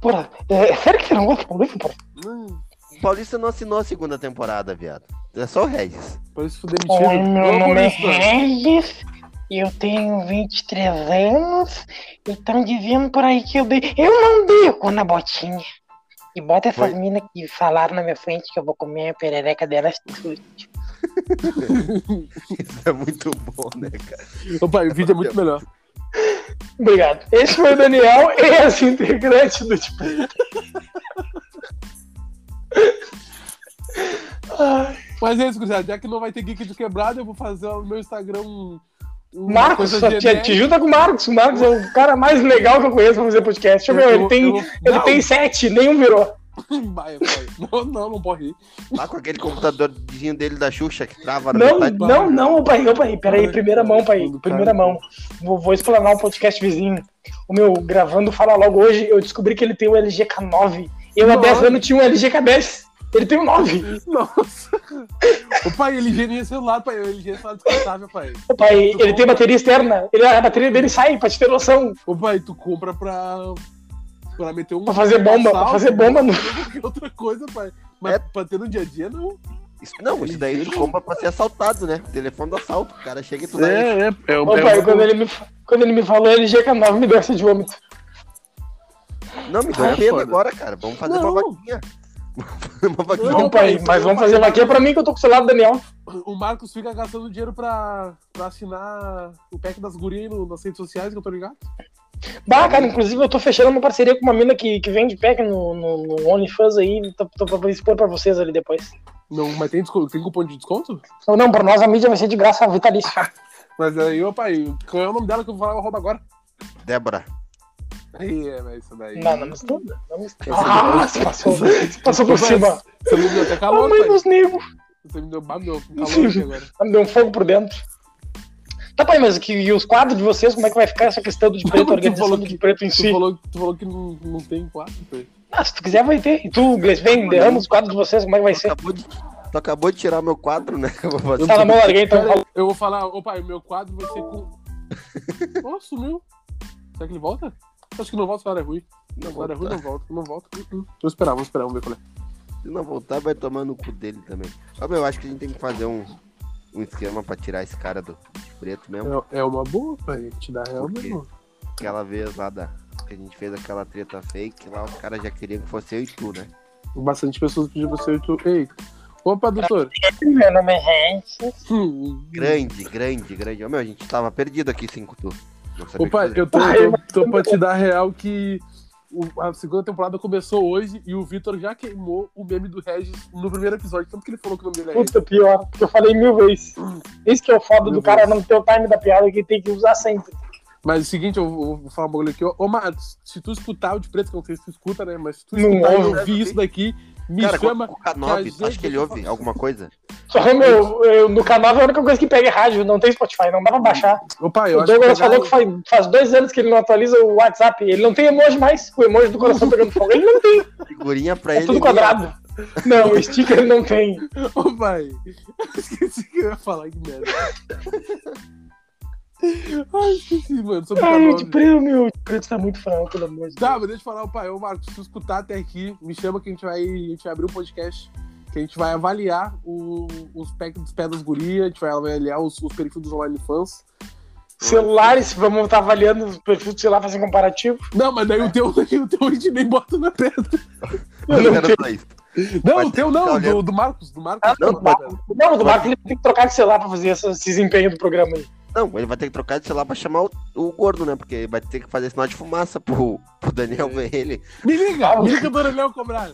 Porra, é, é sério que você não gosta do Paulista, porra? Hum, O Paulista não assinou a segunda temporada, viado. É só o Regis. Por isso fui demitido. Oi, meu Ô, nome é Paulista. Regis. Eu tenho 23 anos. E estão dizendo por aí que eu dei. Eu não dei o cu na botinha. E bota essas Foi. minas que falaram na minha frente que eu vou comer a perereca delas tudo. Isso é muito bom, né, cara? Opa, o vídeo é muito melhor. Obrigado. Esse foi o Daniel, ex-integrante do Tipo. Mas é isso, gurizada. Já que não vai ter geek de quebrada, eu vou fazer no meu Instagram um. Marcos, só te, te junta com o Marcos. O Marcos é o cara mais legal que eu conheço pra fazer podcast. Eu- Meu, ele tem, eu- ele não. tem sete, nenhum virou. [laughs] Vai, vai. Não, não, não pode ir. Lá com aquele computadorzinho dele da Xuxa que trava na Não, metade. não, não, pai, ô, pai, peraí, Ai, primeira mão, pai, primeira mão. Vou, vou explanar um podcast vizinho. O meu, gravando Fala Logo hoje, eu descobri que ele tem o LG K9. Eu há Nossa. 10 anos tinha um LG K10. Ele tem o 9. Nossa. O pai, ele genia celular, pai. Ele genia celular descartável, pai. Ô, pai, ele tem bateria externa. Ele, a bateria dele sai, pra te ter noção. Ô pai, tu compra pra. Pra meter um. Pra fazer bomba, pra assalto, fazer bomba no. qualquer [laughs] outra coisa, pai. Mas É. pra ter no dia a dia, não. Isso, não, isso daí tu compra pra ser assaltado, né? Telefone do assalto. O cara chega e tu dá isso. É, é. é, pai, quando ele me, quando ele me falou LG K9, me deu essa de vômito. Não, me deu Ah, é pena agora, cara. Vamos fazer Não. uma vaquinha. Vamos fazer uma vaquinha. Não, Não, pai, mas vamos fazer vaquinha pra mim que eu tô com o celular do Daniel. O Marcos fica gastando dinheiro pra, pra assinar o pack das gurias no- nas redes sociais, que eu tô ligado. Bah, cara, inclusive eu tô fechando uma parceria com uma mina que, que vende pack no, no, no OnlyFans aí, tô, tô pra expor pra vocês ali depois. Não, mas tem, desconto, tem cupom de desconto? Ou não, pra nós a mídia vai ser de graça vitalício. [laughs] Mas aí, ô pai, qual é o nome dela que eu vou falar o arroba agora? Débora. Aí, é, mas isso daí. Não, não mistura. Não mistura. Esse Ah, você passou, você passou por cima. Você me deu até A calor, mãe pai. dos negros. Você me deu, bah, me deu calor aqui agora. Me deu um fogo por dentro. Tá, pai, mas que, e os quadros de vocês, como é que vai ficar essa questão do de [laughs] preto, a organização falou do que- de preto em Tu si? falou, tu falou que não, não tem quatro, pai. Ah, se tu quiser, vai ter. E tu, Gleice, vem, derrama os quadros de vocês, como é que vai Tu ser? acabou, de, tu acabou de tirar meu quadro, né? [laughs] Eu vou fazer. Tá na mão, larguei, então. Eu vou falar, ô pai, o meu quadro vai ser com. [laughs] Ó, sumiu. Será que ele volta? Acho que não volta, se o é ruim. Não Se o é não volta, não volta. Uh, uh. Vou esperar, vou esperar, vamos ver qual é. Se não voltar, vai tomar no cu dele também. Meu, eu acho que a gente tem que fazer um, um esquema pra tirar esse cara do de preto mesmo. É, é uma boa, pai. Te dá real Por quê? mesmo. Aquela vez lá da. Que a gente fez aquela treta fake, lá os caras já queriam que fosse eu e tu, né? Bastante pessoas pediram pra e tu. Ei. Opa, doutor. Meu nome é. Hum. Grande, grande, grande. Ó, meu, a gente tava perdido aqui sem tu. Opa, eu tô, Ai, tô, tô pra te dar real que o- a segunda temporada começou hoje e o Vitor já queimou o meme do Regis no primeiro episódio, tanto que ele falou que o nome dele é Regis. Puta, pior, porque eu falei mil vezes. Isso que é o foda Mil do cara vezes. não ter o time da piada que tem que usar sempre. Mas é o seguinte, eu vou, falar um bagulho aqui. Ô, Matos, se tu escutar o de preto, que eu não sei se tu escuta, né? Mas se tu Não escutar e ouve, ouvir isso daqui, me Cara, chama. o K9, que a tu acha que ele ouve alguma coisa? Só que, meu, eu, no canal é a única coisa que pega é rádio, não tem Spotify, não dá pra baixar. Ô, pai, eu o acho que. Douglas falou que faz, faz dois anos que ele não atualiza o WhatsApp. Ele não tem emoji mais, o emoji do coração pegando fogo. Ele não tem, [laughs] Figurinha pra é ele. tudo quadrado. Não, o sticker ele não tem. [laughs] Ô, pai. [laughs] Esqueci que eu ia falar, que merda. Ai, esqueci, mano. Sobre o Ai, de preto, meu, de preto tá muito fraco, pelo amor de Deus. Tá, mas deixa eu falar, pai. Ô, Marcos, se tu escutar até aqui, me chama que a gente vai, a gente vai abrir um podcast. Que a gente vai avaliar o, os packs dos pés das gurias, a gente vai avaliar os, os perfis dos online fãs. Celulares, vamos estar avaliando o perfil do celular, fazer comparativo. Não, mas daí o teu, [laughs] o teu a gente nem bota na pedra. Eu não falar isso. Não, Mas o teu tá não, do, do Marcos. Do Marcos. Ah, Não, na mas- pedra. Não, o do Marco ele tem que trocar de celular pra fazer esse esse desempenho do programa aí. Não, ele vai ter que trocar de celular pra chamar o, o gordo, né? Porque vai ter que fazer sinal de fumaça pro, pro Daniel ver ele. Me liga, me liga [laughs] do Aurelião cobrar.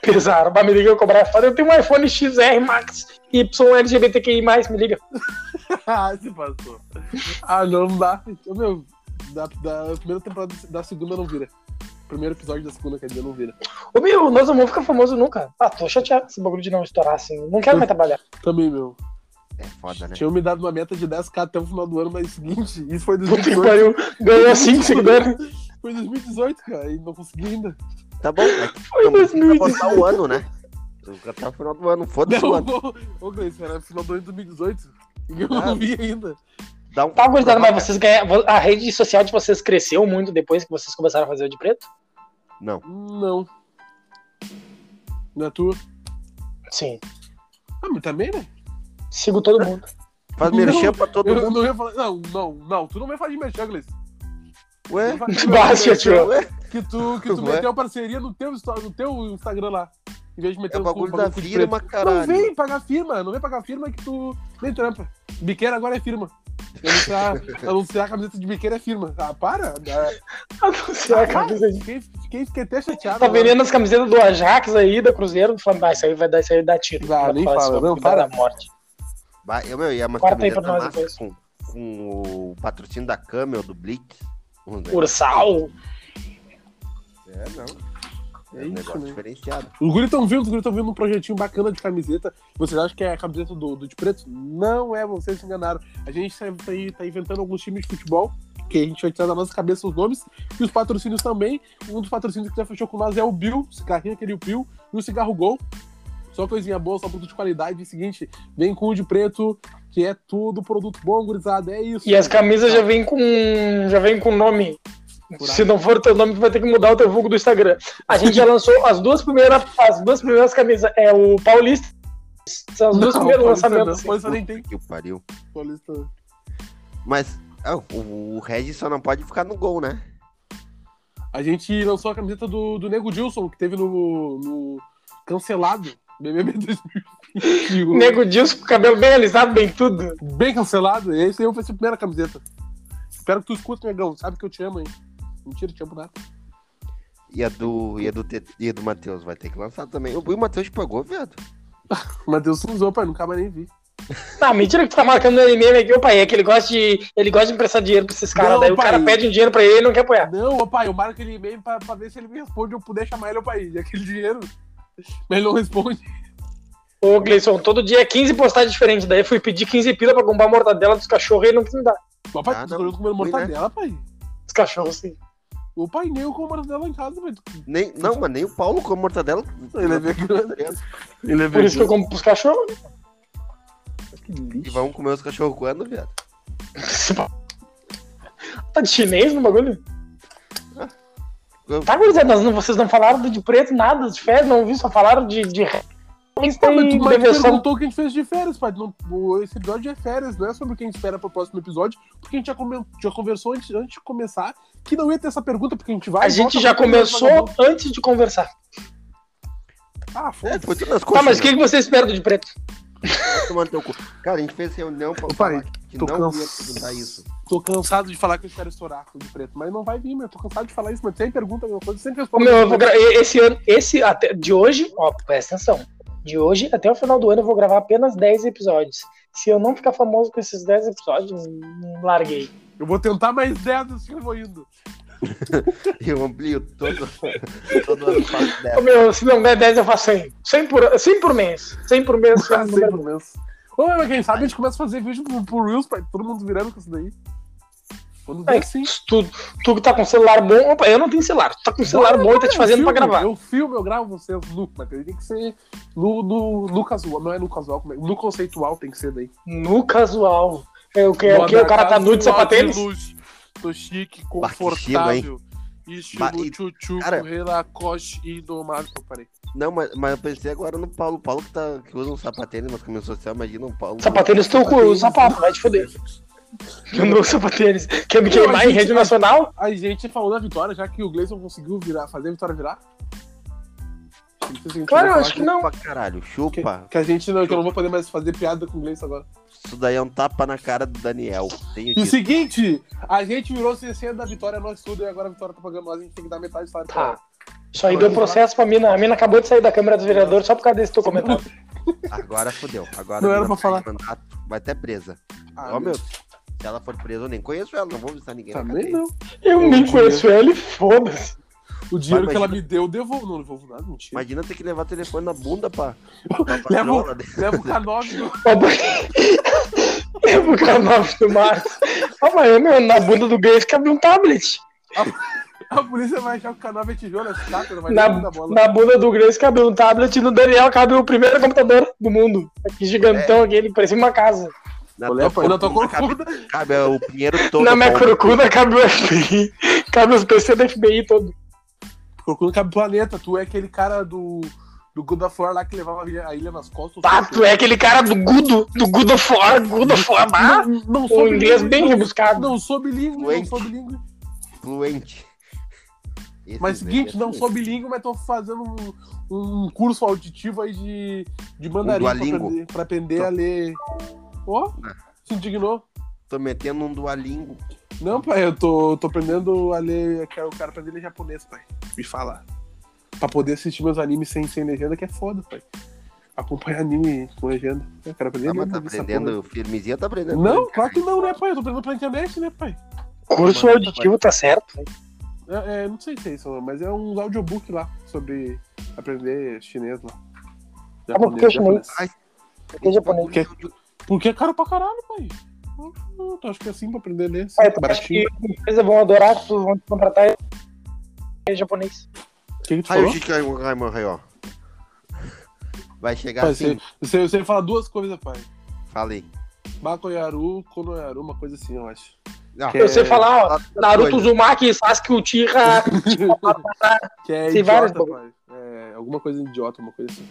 Pesaram, mas me liga eu cobrar foda. Eu tenho um iPhone XR Max Y LGBTQI, me liga. ah, se passou. Ah, não, não dá. Ô, Meu, da, da primeira temporada da segunda não vira. Primeiro episódio da segunda, quer dizer, não vira. Ô meu, nós não vamos ficar famoso nunca. Ah, tô chateado com esse bagulho de não estourar assim. Não quero mais trabalhar. Também, meu. É foda, né? Tinham me dado uma meta de 10k até o final do ano, mas seguinte, isso foi Puta que 2018. pariu. Ganhou [laughs] 5 seguidores. Foi 2018, cara, e não consegui ainda. Tá bom, é que Foi não precisa 2018. postar o ano, né? Até o final do ano, foda-se o ano. ô, Gleice, era final do ano de 2018. E eu Ah. não vi ainda. Dá um Tá, gurizada, mas vocês ganharam. A rede social de vocês cresceu muito depois que vocês começaram a fazer o de preto? Não. Não. Não é tua? Sim. Ah, mas também, né? Sigo todo mundo. Faz merchan pra todo Eu mundo. não ia falar. Não, não, não. Tu não vai de merchan, Gleice. Ué? [laughs] Merchan, tio. Ué? Que tu, que tu Ué? meteu parceria no teu, no teu Instagram lá. Em vez de meter É o os- bagulho da firma, caralho. Não vem pagar firma, não vem pagar firma que tu nem trampa. Biqueira agora é firma. Anunciar, [laughs] anunciar a camiseta de biqueira é firma. Ah, para. Ah, Anunciar a camisa de- Fiquei, fiquei, fiquei até chateado. Tá vendendo as camisetas do Ajax aí, da Cruzeiro, falando, ah, isso aí vai dar, isso aí dá tiro. Ah, Vai nem fala, isso, não, para. dar morte. Vai, eu, meu, ia uma Corta aí pra camiseta nós massa depois. com, com o patrocínio da Camel, do Blitz. Um negócio- Ursal. É, não. É, É um isso, negócio né? diferenciado. Os guris estão vindo, os guris estão vindo um projetinho bacana de camiseta. Vocês acham que é a camiseta do, do de preto? Não é, vocês se enganaram. A gente tá, tá, tá inventando alguns times de futebol, que a gente vai tirar da nossa cabeça os nomes, e os patrocínios também. Um dos patrocínios que já fechou com nós é o Bill, cigarrinho aquele Bill, e o Cigarro Gol. Só coisinha boa, só produto de qualidade. E seguinte, vem com o de preto, que é tudo produto bom, gurizada. É isso. E as camisas já vem com. já vem com nome. Se não for teu nome, tu vai ter que mudar o teu vulgo do Instagram. A gente já lançou as duas primeiras, as duas primeiras camisas. É o Paulista. São os dois primeiros lançamentos. não, assim. Paulista nem tem. Que pariu. Paulista. Mas ah, o, o Regis só não pode ficar no gol, né? A gente lançou a camiseta do, do Nego Dilson, que teve no, no cancelado BBB 2021. Nego Dilson com o cabelo bem alisado, bem tudo. Bem cancelado. Esse aí vai ser a primeira camiseta. Espero que tu escute, negão. Sabe que eu te amo, hein? Mentira, te amo nada. E a do, e a do, e a do Matheus vai ter que lançar também. O, e o Matheus pagou, viado. O [laughs] Matheus usou, pai, nunca mais nem vi. Não, mentira que tu tá marcando ele meme aqui, ô pai, é que ele gosta de. Ele gosta de emprestar dinheiro pra esses caras. Não, Daí o pai. cara pede um dinheiro pra ele e não quer apoiar. Não, ô pai, eu marco ele e-mail pra, pra ver se ele me responde eu puder chamar ele, ô pai. E aquele dinheiro. Mas ele não responde. Ô, Gleison, todo dia é 15 postagens diferentes. Daí eu fui pedir 15 pila pra comprar a mortadela dos cachorros e ele não quis me dar. Mas, pai, Ah, tu não. Fui, né? mortadela, pai. Os cachorros, sim. O pai nem eu como mortadela em casa, pai. Nem, não, mas nem o Paulo come mortadela. Ele é vegano. Ele é Por isso que eu compro pros cachorros. né? Que E lixo. vamos comer os cachorros quando, viado? [laughs] Tá de chinês no bagulho? Tá, gurizada, nós não, vocês não falaram de preto, nada, de férias, não vi, só falaram de. de... Mas tu, mas tu deversão. perguntou o que a gente fez de férias, pai. Não, esse episódio é férias, não é sobre o que a gente espera pro próximo episódio, porque a gente já, comen- já conversou antes, antes de começar que não ia ter essa pergunta, porque a gente vai. A gente já começou antes de conversar. Ah, É, foda-se. foi tudo nas Tá, mas o que, que vocês esperam de preto? No teu cu. Cara, a gente fez reunião pra falar que tô não ia perguntar isso. Tô cansado de falar que eu espero estourar de preto, mas não vai vir, meu. Tô cansado de falar isso, mas sempre pergunta a mesma coisa, sempre respondo. meu, eu vou gra- Esse ano, esse até de hoje, ó, presta atenção. De hoje até o final do ano eu vou gravar apenas 10 episódios. Se eu não ficar famoso com esses 10 episódios, hum, larguei. Eu vou tentar mais 10 assim que eu vou indo. [laughs] Eu amplio todo, todo ano faço meu, se não der 10, eu faço 100. 100 por, 100 por mês. 100 por mês. Ah, número- sempre no mês. Ô, mas quem sabe a gente começa a fazer vídeo pro, pro Reels, pai. Todo mundo virando com isso daí. Quando É, der, sim. tu, tu que tá com celular bom. Opa, eu não tenho celular. Tu tá com celular bom e tá te fazendo eu pra gravar. Eu filmo, eu gravo vocês no, mas tem que ser no, no, no casual, não é no casual, como é? no conceitual tem que ser daí. No casual. É, o que, que o cara tá nu de casual, sapatênis? Tô chique, que confortável. Estilo Bah, e- tchutchu, cara- relacoste e indomável. Eu parei. Não, mas, mas eu pensei agora no Paulo. O Paulo que, tá, que usa um sapatênis nas caminhas sociais, imagina o Paulo. Sapatênis teu cu, o sapato, vai te foder. [laughs] Eu não uso sapatênis. Quer me queimar em gente, rede mas- nacional? A gente falou da vitória, já que o Gleison conseguiu virar, fazer a vitória virar. Se Claro, eu acho que não. Chupa, caralho, Que, chupa. que a gente não, que eu não vou poder mais fazer piada com o Gleison agora. Isso daí é um tapa na cara do Daniel. Tenho E o dito. seguinte, a gente virou 60 da vitória, nós tudo, e agora a vitória tá pagando nós, a gente tem que dar metade do salário pra Tá. ela. Isso aí deu processo pra mina. A mina acabou de sair da Câmara dos Vereadores só por causa desse teu comentário. Agora fodeu. Agora Não era pra falar. perde mandato, vai até presa. Ah, Ó, meu, se ela for presa, eu nem conheço ela, não vou visitar ninguém. Também não. Eu Eu nem conheço ele, foda-se. O dinheiro Mas que ela imagina- me deu, eu devolvo. Não devolvo nada, mentira. Imagina ter que levar o telefone na bunda pra. pra Leva, né? leva o K9 do... Lembra o canal do Marcos? Ó, mas meu, na bunda do Grace cabe um tablet. A polícia vai achar que o K9 é tijolo, é escada, não vai Na, bola. na bunda do Grace cabe um tablet e no Daniel cabe o primeiro computador do mundo. Aqui gigantão, aquele, parecia uma casa. Na Olha, tua pô, na tua corcunda cabe, cabe o Pinheiro todo. na minha corcunda cabe o FBI. Cabe os PC da FBI todo. Corcunda cabe planeta. Tu é aquele cara do, do God of War lá que levava a ilha, a ilha nas costas. Tá, tu é aquele cara do Gudo, do Good of War, Good of War, bah, Não, não o sou inglês bem rebuscado. Não sou bilíngue, não sou bilíngue. Fluente. Esse Mas seguinte, é não sou bilíngue, mas tô fazendo um, um curso auditivo aí de, de mandarim pra Duolingo. aprender, pra aprender Tô. a ler. Ó, Ah. se indignou. Tô metendo um dualingo. Não, pai, eu tô, tô aprendendo a ler. Eu quero aprender a ler japonês, pai. Me fala. Pra poder assistir meus animes sem, sem legenda, que é foda, pai. Acompanhar anime com legenda. Eu quero aprender Ah, mas tá aprendendo, firmezinha tá aprendendo. Não, claro que não, né, pai? Eu tô aprendendo pela internet, né, pai? Curso Mano, auditivo tá certo. É, é, não sei se é isso, mas é um audiobook lá sobre aprender chinês lá. Ah, mas por que chinês? Ai, Por que japonês? Porque- Porque é caro pra caralho, pai. Eu acho que é assim pra aprender a ler. acha baratinho. que empresas vão adorar vão te contratar em japonês. O que, que tu Aí o falou? Aí, ó. Vai chegar Pai, assim. você, você, você fala duas coisas, pai. Falei. Bakoyaru, Konoyaru, uma coisa assim, eu acho. Não, Que Eu sei falar, ó, Naruto coisa. Uzumaki, Sasuke Uchiha, [laughs] Que é Tem idiota. É, alguma coisa idiota, uma coisa assim.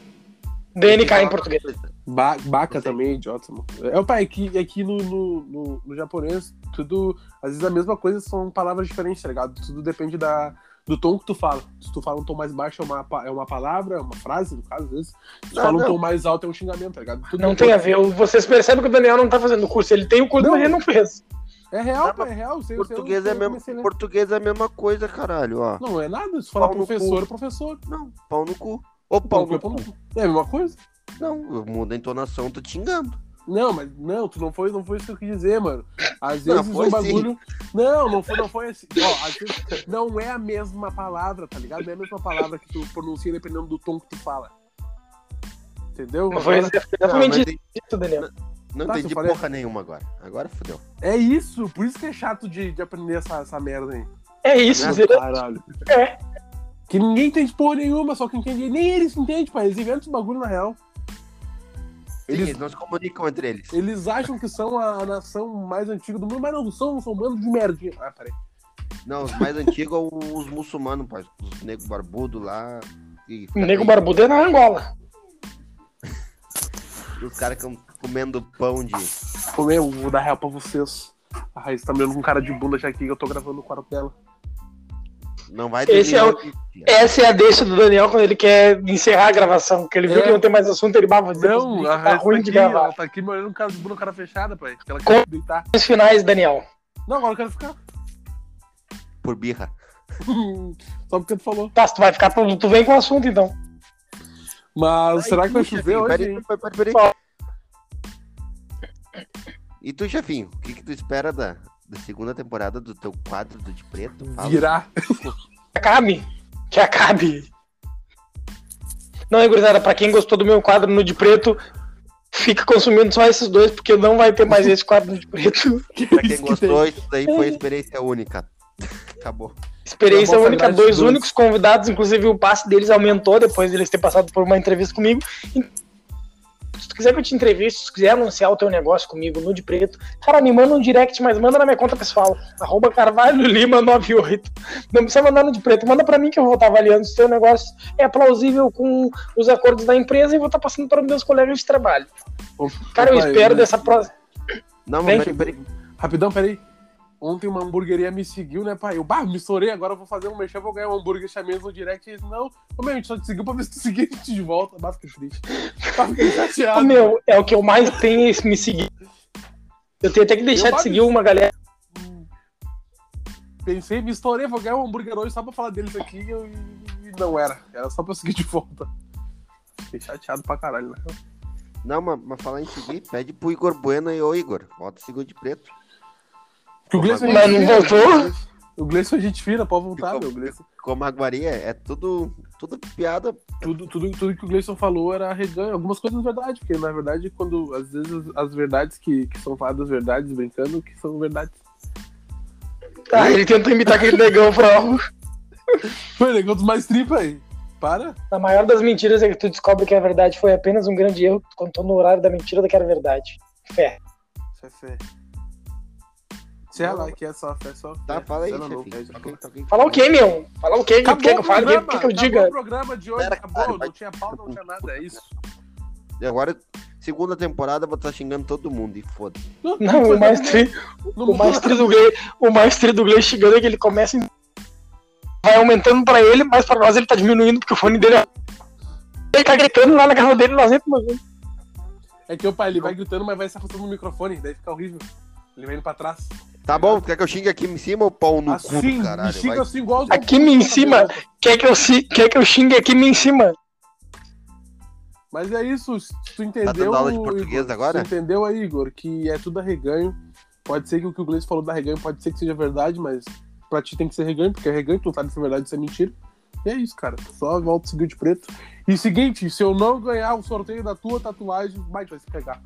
DNK em português. Ba Baca sei. também é idiota. Mano. É, o pai, aqui, aqui no, no, no, no japonês, tudo. Às vezes a mesma coisa são palavras diferentes, tá ligado? Tudo depende da, do tom que tu fala. Se tu fala um tom mais baixo é uma, é uma palavra, é uma frase, no caso, às vezes. Se tu Não, fala um não. tom mais alto é um xingamento, tá ligado? Tudo Não tem a ver. Vocês percebem que o Daniel não tá fazendo curso. Ele tem o curso, mas ele não fez. É real, Não, pai, é real. Sei, Português, sei, é mesmo, português é a mesma coisa, caralho, ó. Não é nada. Se no professor, é professor. Não, pau no cu. Ô, pau Pau no cu. no cu. É a mesma coisa. Não, eu mudo a entonação, tô te xingando. Não, mas não, tu não foi, não foi isso que eu quis dizer, mano. Às Não, vezes foi o bagulho. Não, não foi, não foi assim. Ó, às vezes não é a mesma palavra, tá ligado? Não é a mesma palavra que tu pronuncia dependendo do tom que tu fala. Entendeu? Não foi exatamente Não, isso, Daniel. Não Tá, entendi porra nenhuma agora. Agora fodeu. É isso, por isso que é chato de, de aprender essa, essa merda aí. É isso, Não, Zé. Caralho. É. Que ninguém entende porra nenhuma, só que entende. Nem eles entendem, pai. Eles inventam esse bagulho na real. Sim, Eles- Eles não se comunicam entre eles. Eles acham que são a, nação mais antiga do mundo, mas não são, são um bando de merdinha. Ah, peraí. Não, os mais antigos são os muçulmanos, pai. Os negros barbudos lá. E O nego barbudo é na Angola. Os caras que estão comendo pão de. Ô, meu, vou dar real pra vocês. A Raíssa tá me olhando com cara de bunda já aqui que eu tô gravando no quarto dela. Não vai Esse é o-. Essa é a deixa do Daniel quando ele quer encerrar a gravação. Porque ele viu É. que não tem mais assunto, ele dizer Não, a tá ruim tá de aqui, gravar. ela tá aqui me olhando com cara de bunda, cara fechada, pai. Que ela Com- quer deitar. Os finais, Daniel. Não, agora eu quero ficar. Por birra. [laughs] Só porque tu falou. Tá, se tu vai ficar, tu, tu vem com o assunto então. Mas será que vai chover hoje? Peraí, peraí, peraí. E tu, chefinho, o que, que tu espera da, da segunda temporada do teu quadro do de preto? Fala. Virar. Que acabe. Que acabe. Não, é, gurizada, pra quem gostou do meu quadro no de preto, fica consumindo só esses dois, porque não vai ter mais esse quadro no de preto. [laughs] Pra quem gostou, isso daí foi experiência única. Acabou. Experiência única, dois dois. únicos convidados, inclusive o passe deles aumentou depois de eles terem passado por uma entrevista comigo. Se tu quiser que eu te entreviste, se tu quiser anunciar o teu negócio comigo no de preto, cara, me manda um direct, mas manda na minha conta pessoal, arroba Carvalho Lima 98. Não precisa mandar no de preto, manda pra mim que eu vou estar avaliando se o teu negócio é plausível com os acordos da empresa e vou estar passando para os meus colegas de trabalho. Ô, Cara, eu espero mas- dessa próxima. Não, mas peraí, peraí. Rapidão, peraí. Ontem uma hamburgueria me seguiu, né, pai? Eu, bah, me estourei, agora eu vou fazer um merchan, vou ganhar um hambúrguer, chamei eles no direct. E eles, não, ô, meu, a gente só te seguiu pra ver se tu seguia a gente de volta. Bah, fiquei triste. [laughs] Bah, fiquei chateado. Ah, meu, é o que eu mais tenho é me seguir. Eu tenho até que deixar Eu de seguir uma galera. Pensei, me estourei, vou ganhar um hambúrguer hoje só pra falar deles aqui e, eu- e não era. Era só pra eu seguir de volta. Fiquei chateado pra caralho, né? Não, mas, mas falar em seguir, pede pro Igor Bueno e ô Igor, volta a seguir de preto. Que o Gleison é Mas gente não voltou? [laughs] O Gleison é gente fina, pode voltar, meu. Gleison- Como a Guaria, é tudo, tudo piada. tudo, tudo, tudo que o Gleison falou era reganho. Algumas coisas verdade, porque na verdade, quando às vezes as verdades que, que são faladas verdades, brincando, que são verdades. Ah, ele tentou imitar aquele negão prova. Foi [laughs] negócio dos mais tripa aí. Para. A maior das mentiras é que tu descobre que a verdade foi apenas um grande erro que tu contou no horário da mentira da que era verdade. Fé. Isso é fé. Se ela que é só fé, só fé. Tá, fala aí, Se toca aí. Falar o quê, meu? Falar o quê? Que Acabou que eu o? O programa, que, que eu acabou diga? o programa de hoje, Pera, acabou. cara, não vai- tinha pauta, não tinha nada, é isso. E agora, segunda temporada, eu vou estar xingando todo mundo e foda. Não, o mais, tri, Não o mais tri do Glei, o mais tri do Glei chegando é que ele começa em... vai aumentando pra ele, mas pra nós ele tá diminuindo porque o fone dele é... ele tá gritando lá na casa dele, nós entramos. É que o pai, ele vai gritando, mas vai se afastando do microfone, daí fica horrível. Ele vai indo pra trás. Tá bom, quer que eu xingue aqui em cima ou pau no cu assim, do caralho? me xinga Vai. assim igual Aqui em cima. Quer que eu, si- quer que eu xingue aqui em cima? Mas é isso, tu entendeu. dando aula de português Igor, agora? Tu entendeu aí, Igor, que é tudo arreganho. Pode ser que o que o Gleice falou da reganho pode ser que seja verdade, mas pra ti tem que ser reganho, porque é reganho, tu não sabe se é verdade ou se é mentira. E é isso, cara. Só volta a seguir de preto. E seguinte, se eu não ganhar o sorteio da tua tatuagem, vai, vai se pegar.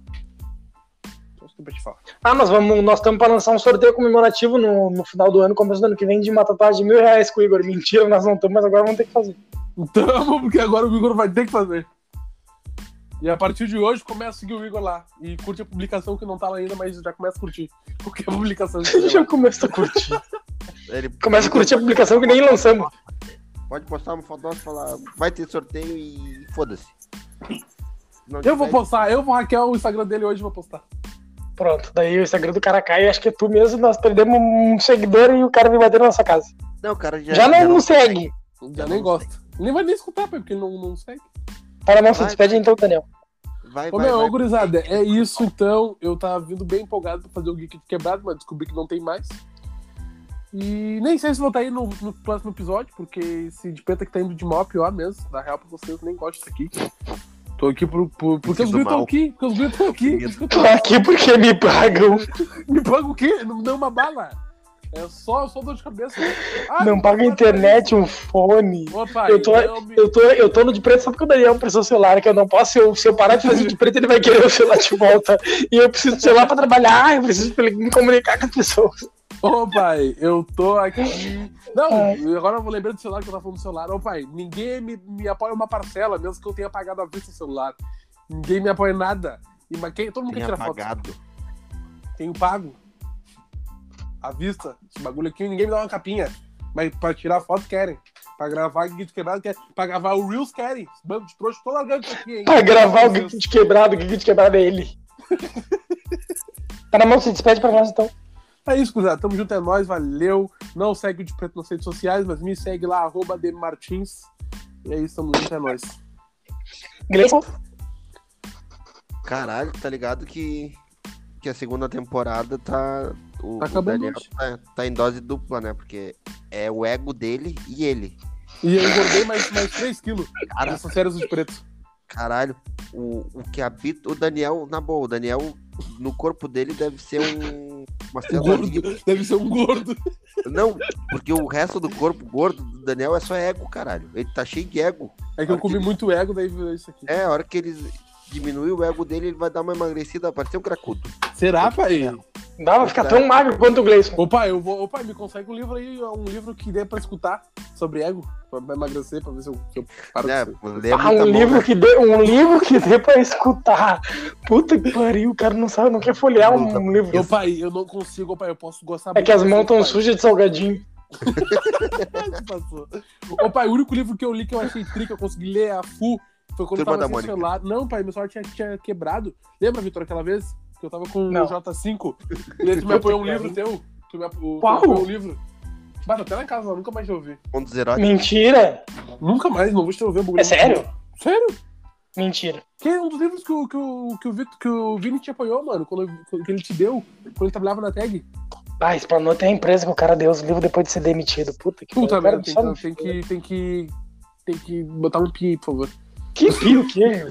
Pra te falar. Ah, nós vamos, nós estamos para lançar um sorteio comemorativo no, no final do ano, começo do ano que vem, de uma tatuagem de mil reais com o Igor. Mentira, nós não estamos, mas agora vamos ter que fazer. Então, porque agora o Igor vai ter que fazer. E a partir de hoje, começa a seguir o Igor lá. E curte a publicação que não tá lá ainda, mas já começa a curtir. Qualquer publicação [laughs] que tiver Já lá. começa a curtir. Ele Começa a curtir a publicação que nem lançamos. Pode postar uma foto nossa e falar, vai ter sorteio e foda-se. Não Eu vou postar, eu vou hackear o Instagram dele hoje e vou postar. Pronto, daí o Instagram do cara cai, acho que é tu mesmo, nós perdemos um seguidor e o cara vem bater na nossa casa. Não, o cara já, Já não nos segue. Já Eu nem não gosta. Nem vai nem escutar, pai, porque ele não, não segue. Para não se Vai, despede então, Daniel. Vai, Ô, vai, meu, vai. ô, gurizada, é isso então. Eu tava vindo bem empolgado pra fazer o Geek de Quebrado, mas descobri que não tem mais. E nem sei se vou estar aí no, no próximo episódio, porque esse de preta que tá indo de mal é pior mesmo. Na real, pra vocês, nem gosto disso aqui. Tô aqui por, por, porque os gritos estão aqui. Porque os gritos estão aqui. Eu Tô aqui porque me pagam. Me paga o quê? Não me dá uma bala. É só, só dor de cabeça. Ah, Não paga a internet, um fone. Ô, pai, Eu tô, me- eu, tô, eu tô no de preto só porque o Daniel me prestou o celular, que eu não posso. Se eu, se eu parar de fazer de preto, ele vai querer o celular de volta. E eu preciso do celular pra trabalhar, eu preciso me comunicar com as pessoas. Ô, pai, eu tô aqui. Não, Ai. agora eu vou lembrar do celular que eu tava falando do celular. Ô, pai, ninguém me, me apoia uma parcela, mesmo que eu tenha pagado a vista o celular. Ninguém me apoia nada. E, mas quem, todo mundo Tem quer tirar foto. apagado. Tenho pago. À vista. Esse bagulho aqui, ninguém me dá uma capinha. Mas pra tirar foto querem. Pra gravar de Quebrado querem. Pra gravar o Reels querem. Bando de trouxa, tô largando isso aqui, hein. Pra gravar o de quebrado, o de quebrado é ele. [laughs] Tá na mão, se despede pra nós então. É isso, cruzado. Tamo junto, é nóis, valeu. Não segue o de preto nas redes sociais, mas me segue lá, arroba Martins. E é isso, tamo junto, é nóis. Gleison, Caralho, tá ligado que, que a segunda temporada tá. O, Tá o Daniel tá, tá em dose dupla, né? Porque é o ego dele e ele. E eu engordei mais, mais 3 quilos nessas férias de preto. caralho, o, o que habita. O Daniel, na boa, o Daniel, no corpo dele deve ser um. Uma célulinha. Gordo. Deve ser um gordo. Não, porque o resto do corpo gordo do Daniel é só ego, caralho. Ele tá cheio de ego. É que eu comi muito ego, daí virou isso aqui. É, a hora que ele diminuir o ego dele, ele vai dar uma emagrecida, vai parecer um cracudo. Será, pai? Dá pra ficar tão magro quanto o Gleison. Ô pai, eu vou. Ô pai, me consegue um livro aí, um livro que dê pra escutar sobre ego, pra emagrecer, pra ver se eu, se eu paro É, de lê Ah, um livro né? que dê, um livro que dê pra escutar. Puta que pariu, o cara não sabe, não quer folhear um livro. Ô pai, eu não consigo, ô pai, eu posso gostar É que as mãos tão sujas de salgadinho. [laughs] Passou. Ô pai, o único livro que eu li que eu achei tri, que eu consegui ler a full, foi quando Turma eu tava sem celular. Não, pai, meu celular tinha, tinha quebrado. Lembra, Vitor, aquela vez que eu tava com Não. o J5? [laughs] E aí tu me apoiou um livro teu. Tu me, ap- tu me Qual? apoiou um livro. Bata até lá em casa, nunca mais te ouvi. Pontos eróticos. Mentira. Nunca mais, não vou te ouvir. o bagulho. É sério? Sério? Mentira. Que é um dos livros que o, que o, que o, Vitor, que o Vini te apoiou, mano, quando, que ele te deu, quando ele trabalhava na tag. Ah, explanou até a empresa que o cara deu os livros depois de ser demitido. Puta que Puta merda, tem, que- tem que. Tem que. Tem que botar um pi aí, por favor. Que pio o quê?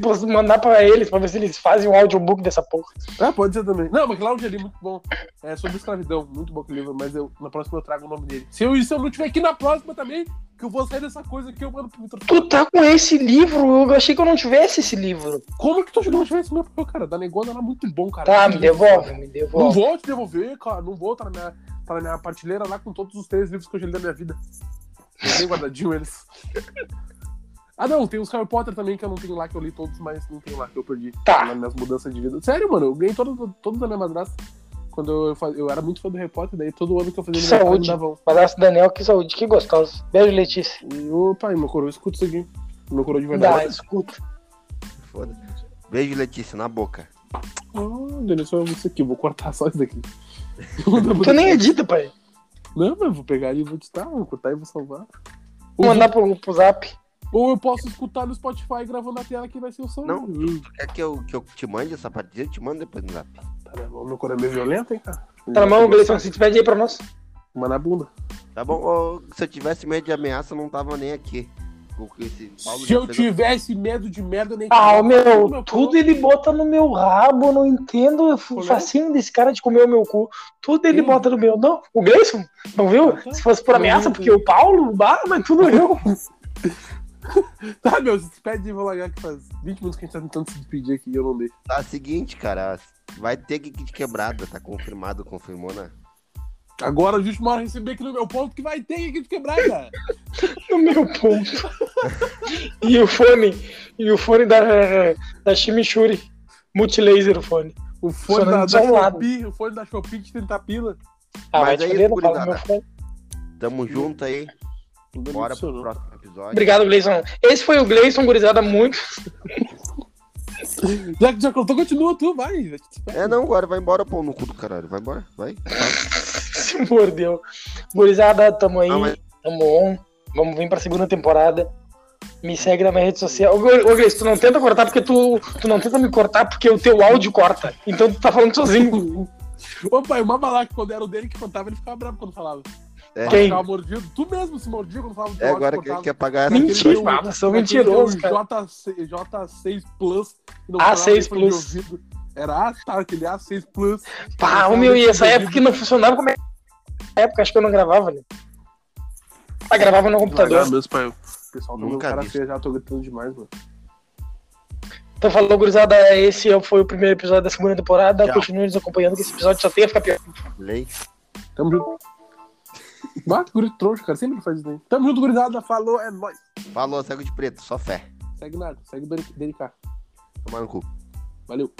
Vou mandar pra eles pra ver se eles fazem um audiobook dessa porra. Ah, pode ser também. Não, mas aquele áudio ali é muito bom. É sobre escravidão, muito bom aquele livro, mas eu, na próxima eu trago o nome dele. Se eu, e se eu não tiver aqui na próxima também, que eu vou sair dessa coisa aqui, eu mando pro Vitor. Tu tá com esse livro? Eu achei que eu não tivesse esse livro. Como que tu que não tivesse esse livro? cara? Da Negona era muito bom, cara. Tá, me devolve, me Não devolve. vou te devolver, cara. Não vou. Tá na minha, tá na minha partilheira lá com todos os três livros que eu já li da minha vida. Eu tenho guardadinho eles. Ah, não, tem os Harry Potter também que eu não tenho lá, que eu li todos, mas não tenho lá, que eu perdi. Tá. Nas minhas mudanças de vida. Sério, mano, eu ganhei todos, todos da minha madrasta. Quando eu, faz- eu era muito fã do Harry Potter, daí todo ano que eu fazia aniversário me saúde. davam. Padrasto Daniel, que saúde, que gostoso. Beijo, Letícia. E, ô, pai, meu coroa, escuta isso aqui. Meu coroa de Dá, verdade. escuta. Foda. Beijo, Letícia, na boca. Ah, Denis, só isso aqui, eu vou cortar só isso daqui. [laughs] Tu nem edita, pai. Não, mas eu vou pegar e vou editar, vou cortar e vou salvar. Vou mandar pro, pro zap. Ou eu posso escutar no Spotify gravando a tela que vai ser o som. Não. Tu quer que eu, que eu te mande essa partida? Eu te mando depois no zap. tá na mão. Meu coração é meio violento, hein, cara? Tá na mão, Gleison, se despede aí pra nós. Uma na bunda. Tá bom? Ô, se eu tivesse medo de ameaça, eu não tava nem aqui. Se eu tivesse medo de merda, eu nem Ah, meu, Meu tudo ele bota no meu rabo, eu não entendo o é? facinho desse cara de comer o meu cu. Tudo ele Sim. bota no meu. Não, o Gleison, não viu? Se fosse por ameaça, porque o Paulo, bah, mas tudo eu. [laughs] [laughs] Tá, meu, se despede e vou largar que faz 20 minutos que a gente tá tentando se despedir aqui e eu não deixo. Tá, seguinte, cara. Vai ter que de quebrada, tá confirmado, confirmou, né? Agora a gente mora receber aqui no meu ponto que vai ter que de quebrar, cara. [laughs] No meu ponto. [laughs] e o fone, e o fone da, da Chimichurri. Multilaser o fone. O fone da, da. Shopee, o fone da Shopee de 30 pila. Ah, Mas vai te aí, fuder, não fala no meu gurizada. fone. Tamo junto aí. Bora pro próximo episódio. Obrigado, Gleison. Esse foi o Gleison, gurizada, muito. Já, já contou, continua tu, vai. É, não, agora vai embora, pô, no cu do caralho. Vai embora, vai. [laughs] Se mordeu. Gurizada, tamo aí, Não, mas- tamo on. Vamos vir pra segunda temporada. Me segue na minha rede social. Ô, Ô, Gleice, tu não tenta cortar porque tu, tu não tenta me cortar porque o teu áudio corta. Então tu tá falando sozinho. Ô pai, o Mabalac, quando era o dele que contava, ele ficava bravo quando falava. É. Quem? Ficava mordido. Tu mesmo se mordia quando falava do É agora áudio que cortado. quer pagar essa. Mentira, Aquele teu- mano, eu sou aquele mentiroso, teu cara. J6, J6 Plus. que não A6 funcionava fone de Plus. Era ah, tá, aquele A6 Plus. Pá, o meu, e essa de época que não funcionava, como é que época acho que eu não gravava, né? Ah, gravava no computador. Ah, meus pai. O pessoal tá Nunca meu cara feia já, tô gritando demais, mano. Então falou, gurizada, esse foi o primeiro episódio da segunda temporada. Continue nos acompanhando, que esse episódio só tem a ficar pior. Lei. Tamo junto. Bate, guri trouxa, cara. Sempre faz isso daí. Tamo junto, gurizada. Falou, é nóis. Falou, cego de preto, só fé. Segue nada, segue o DNK. Tomar no cu. Valeu.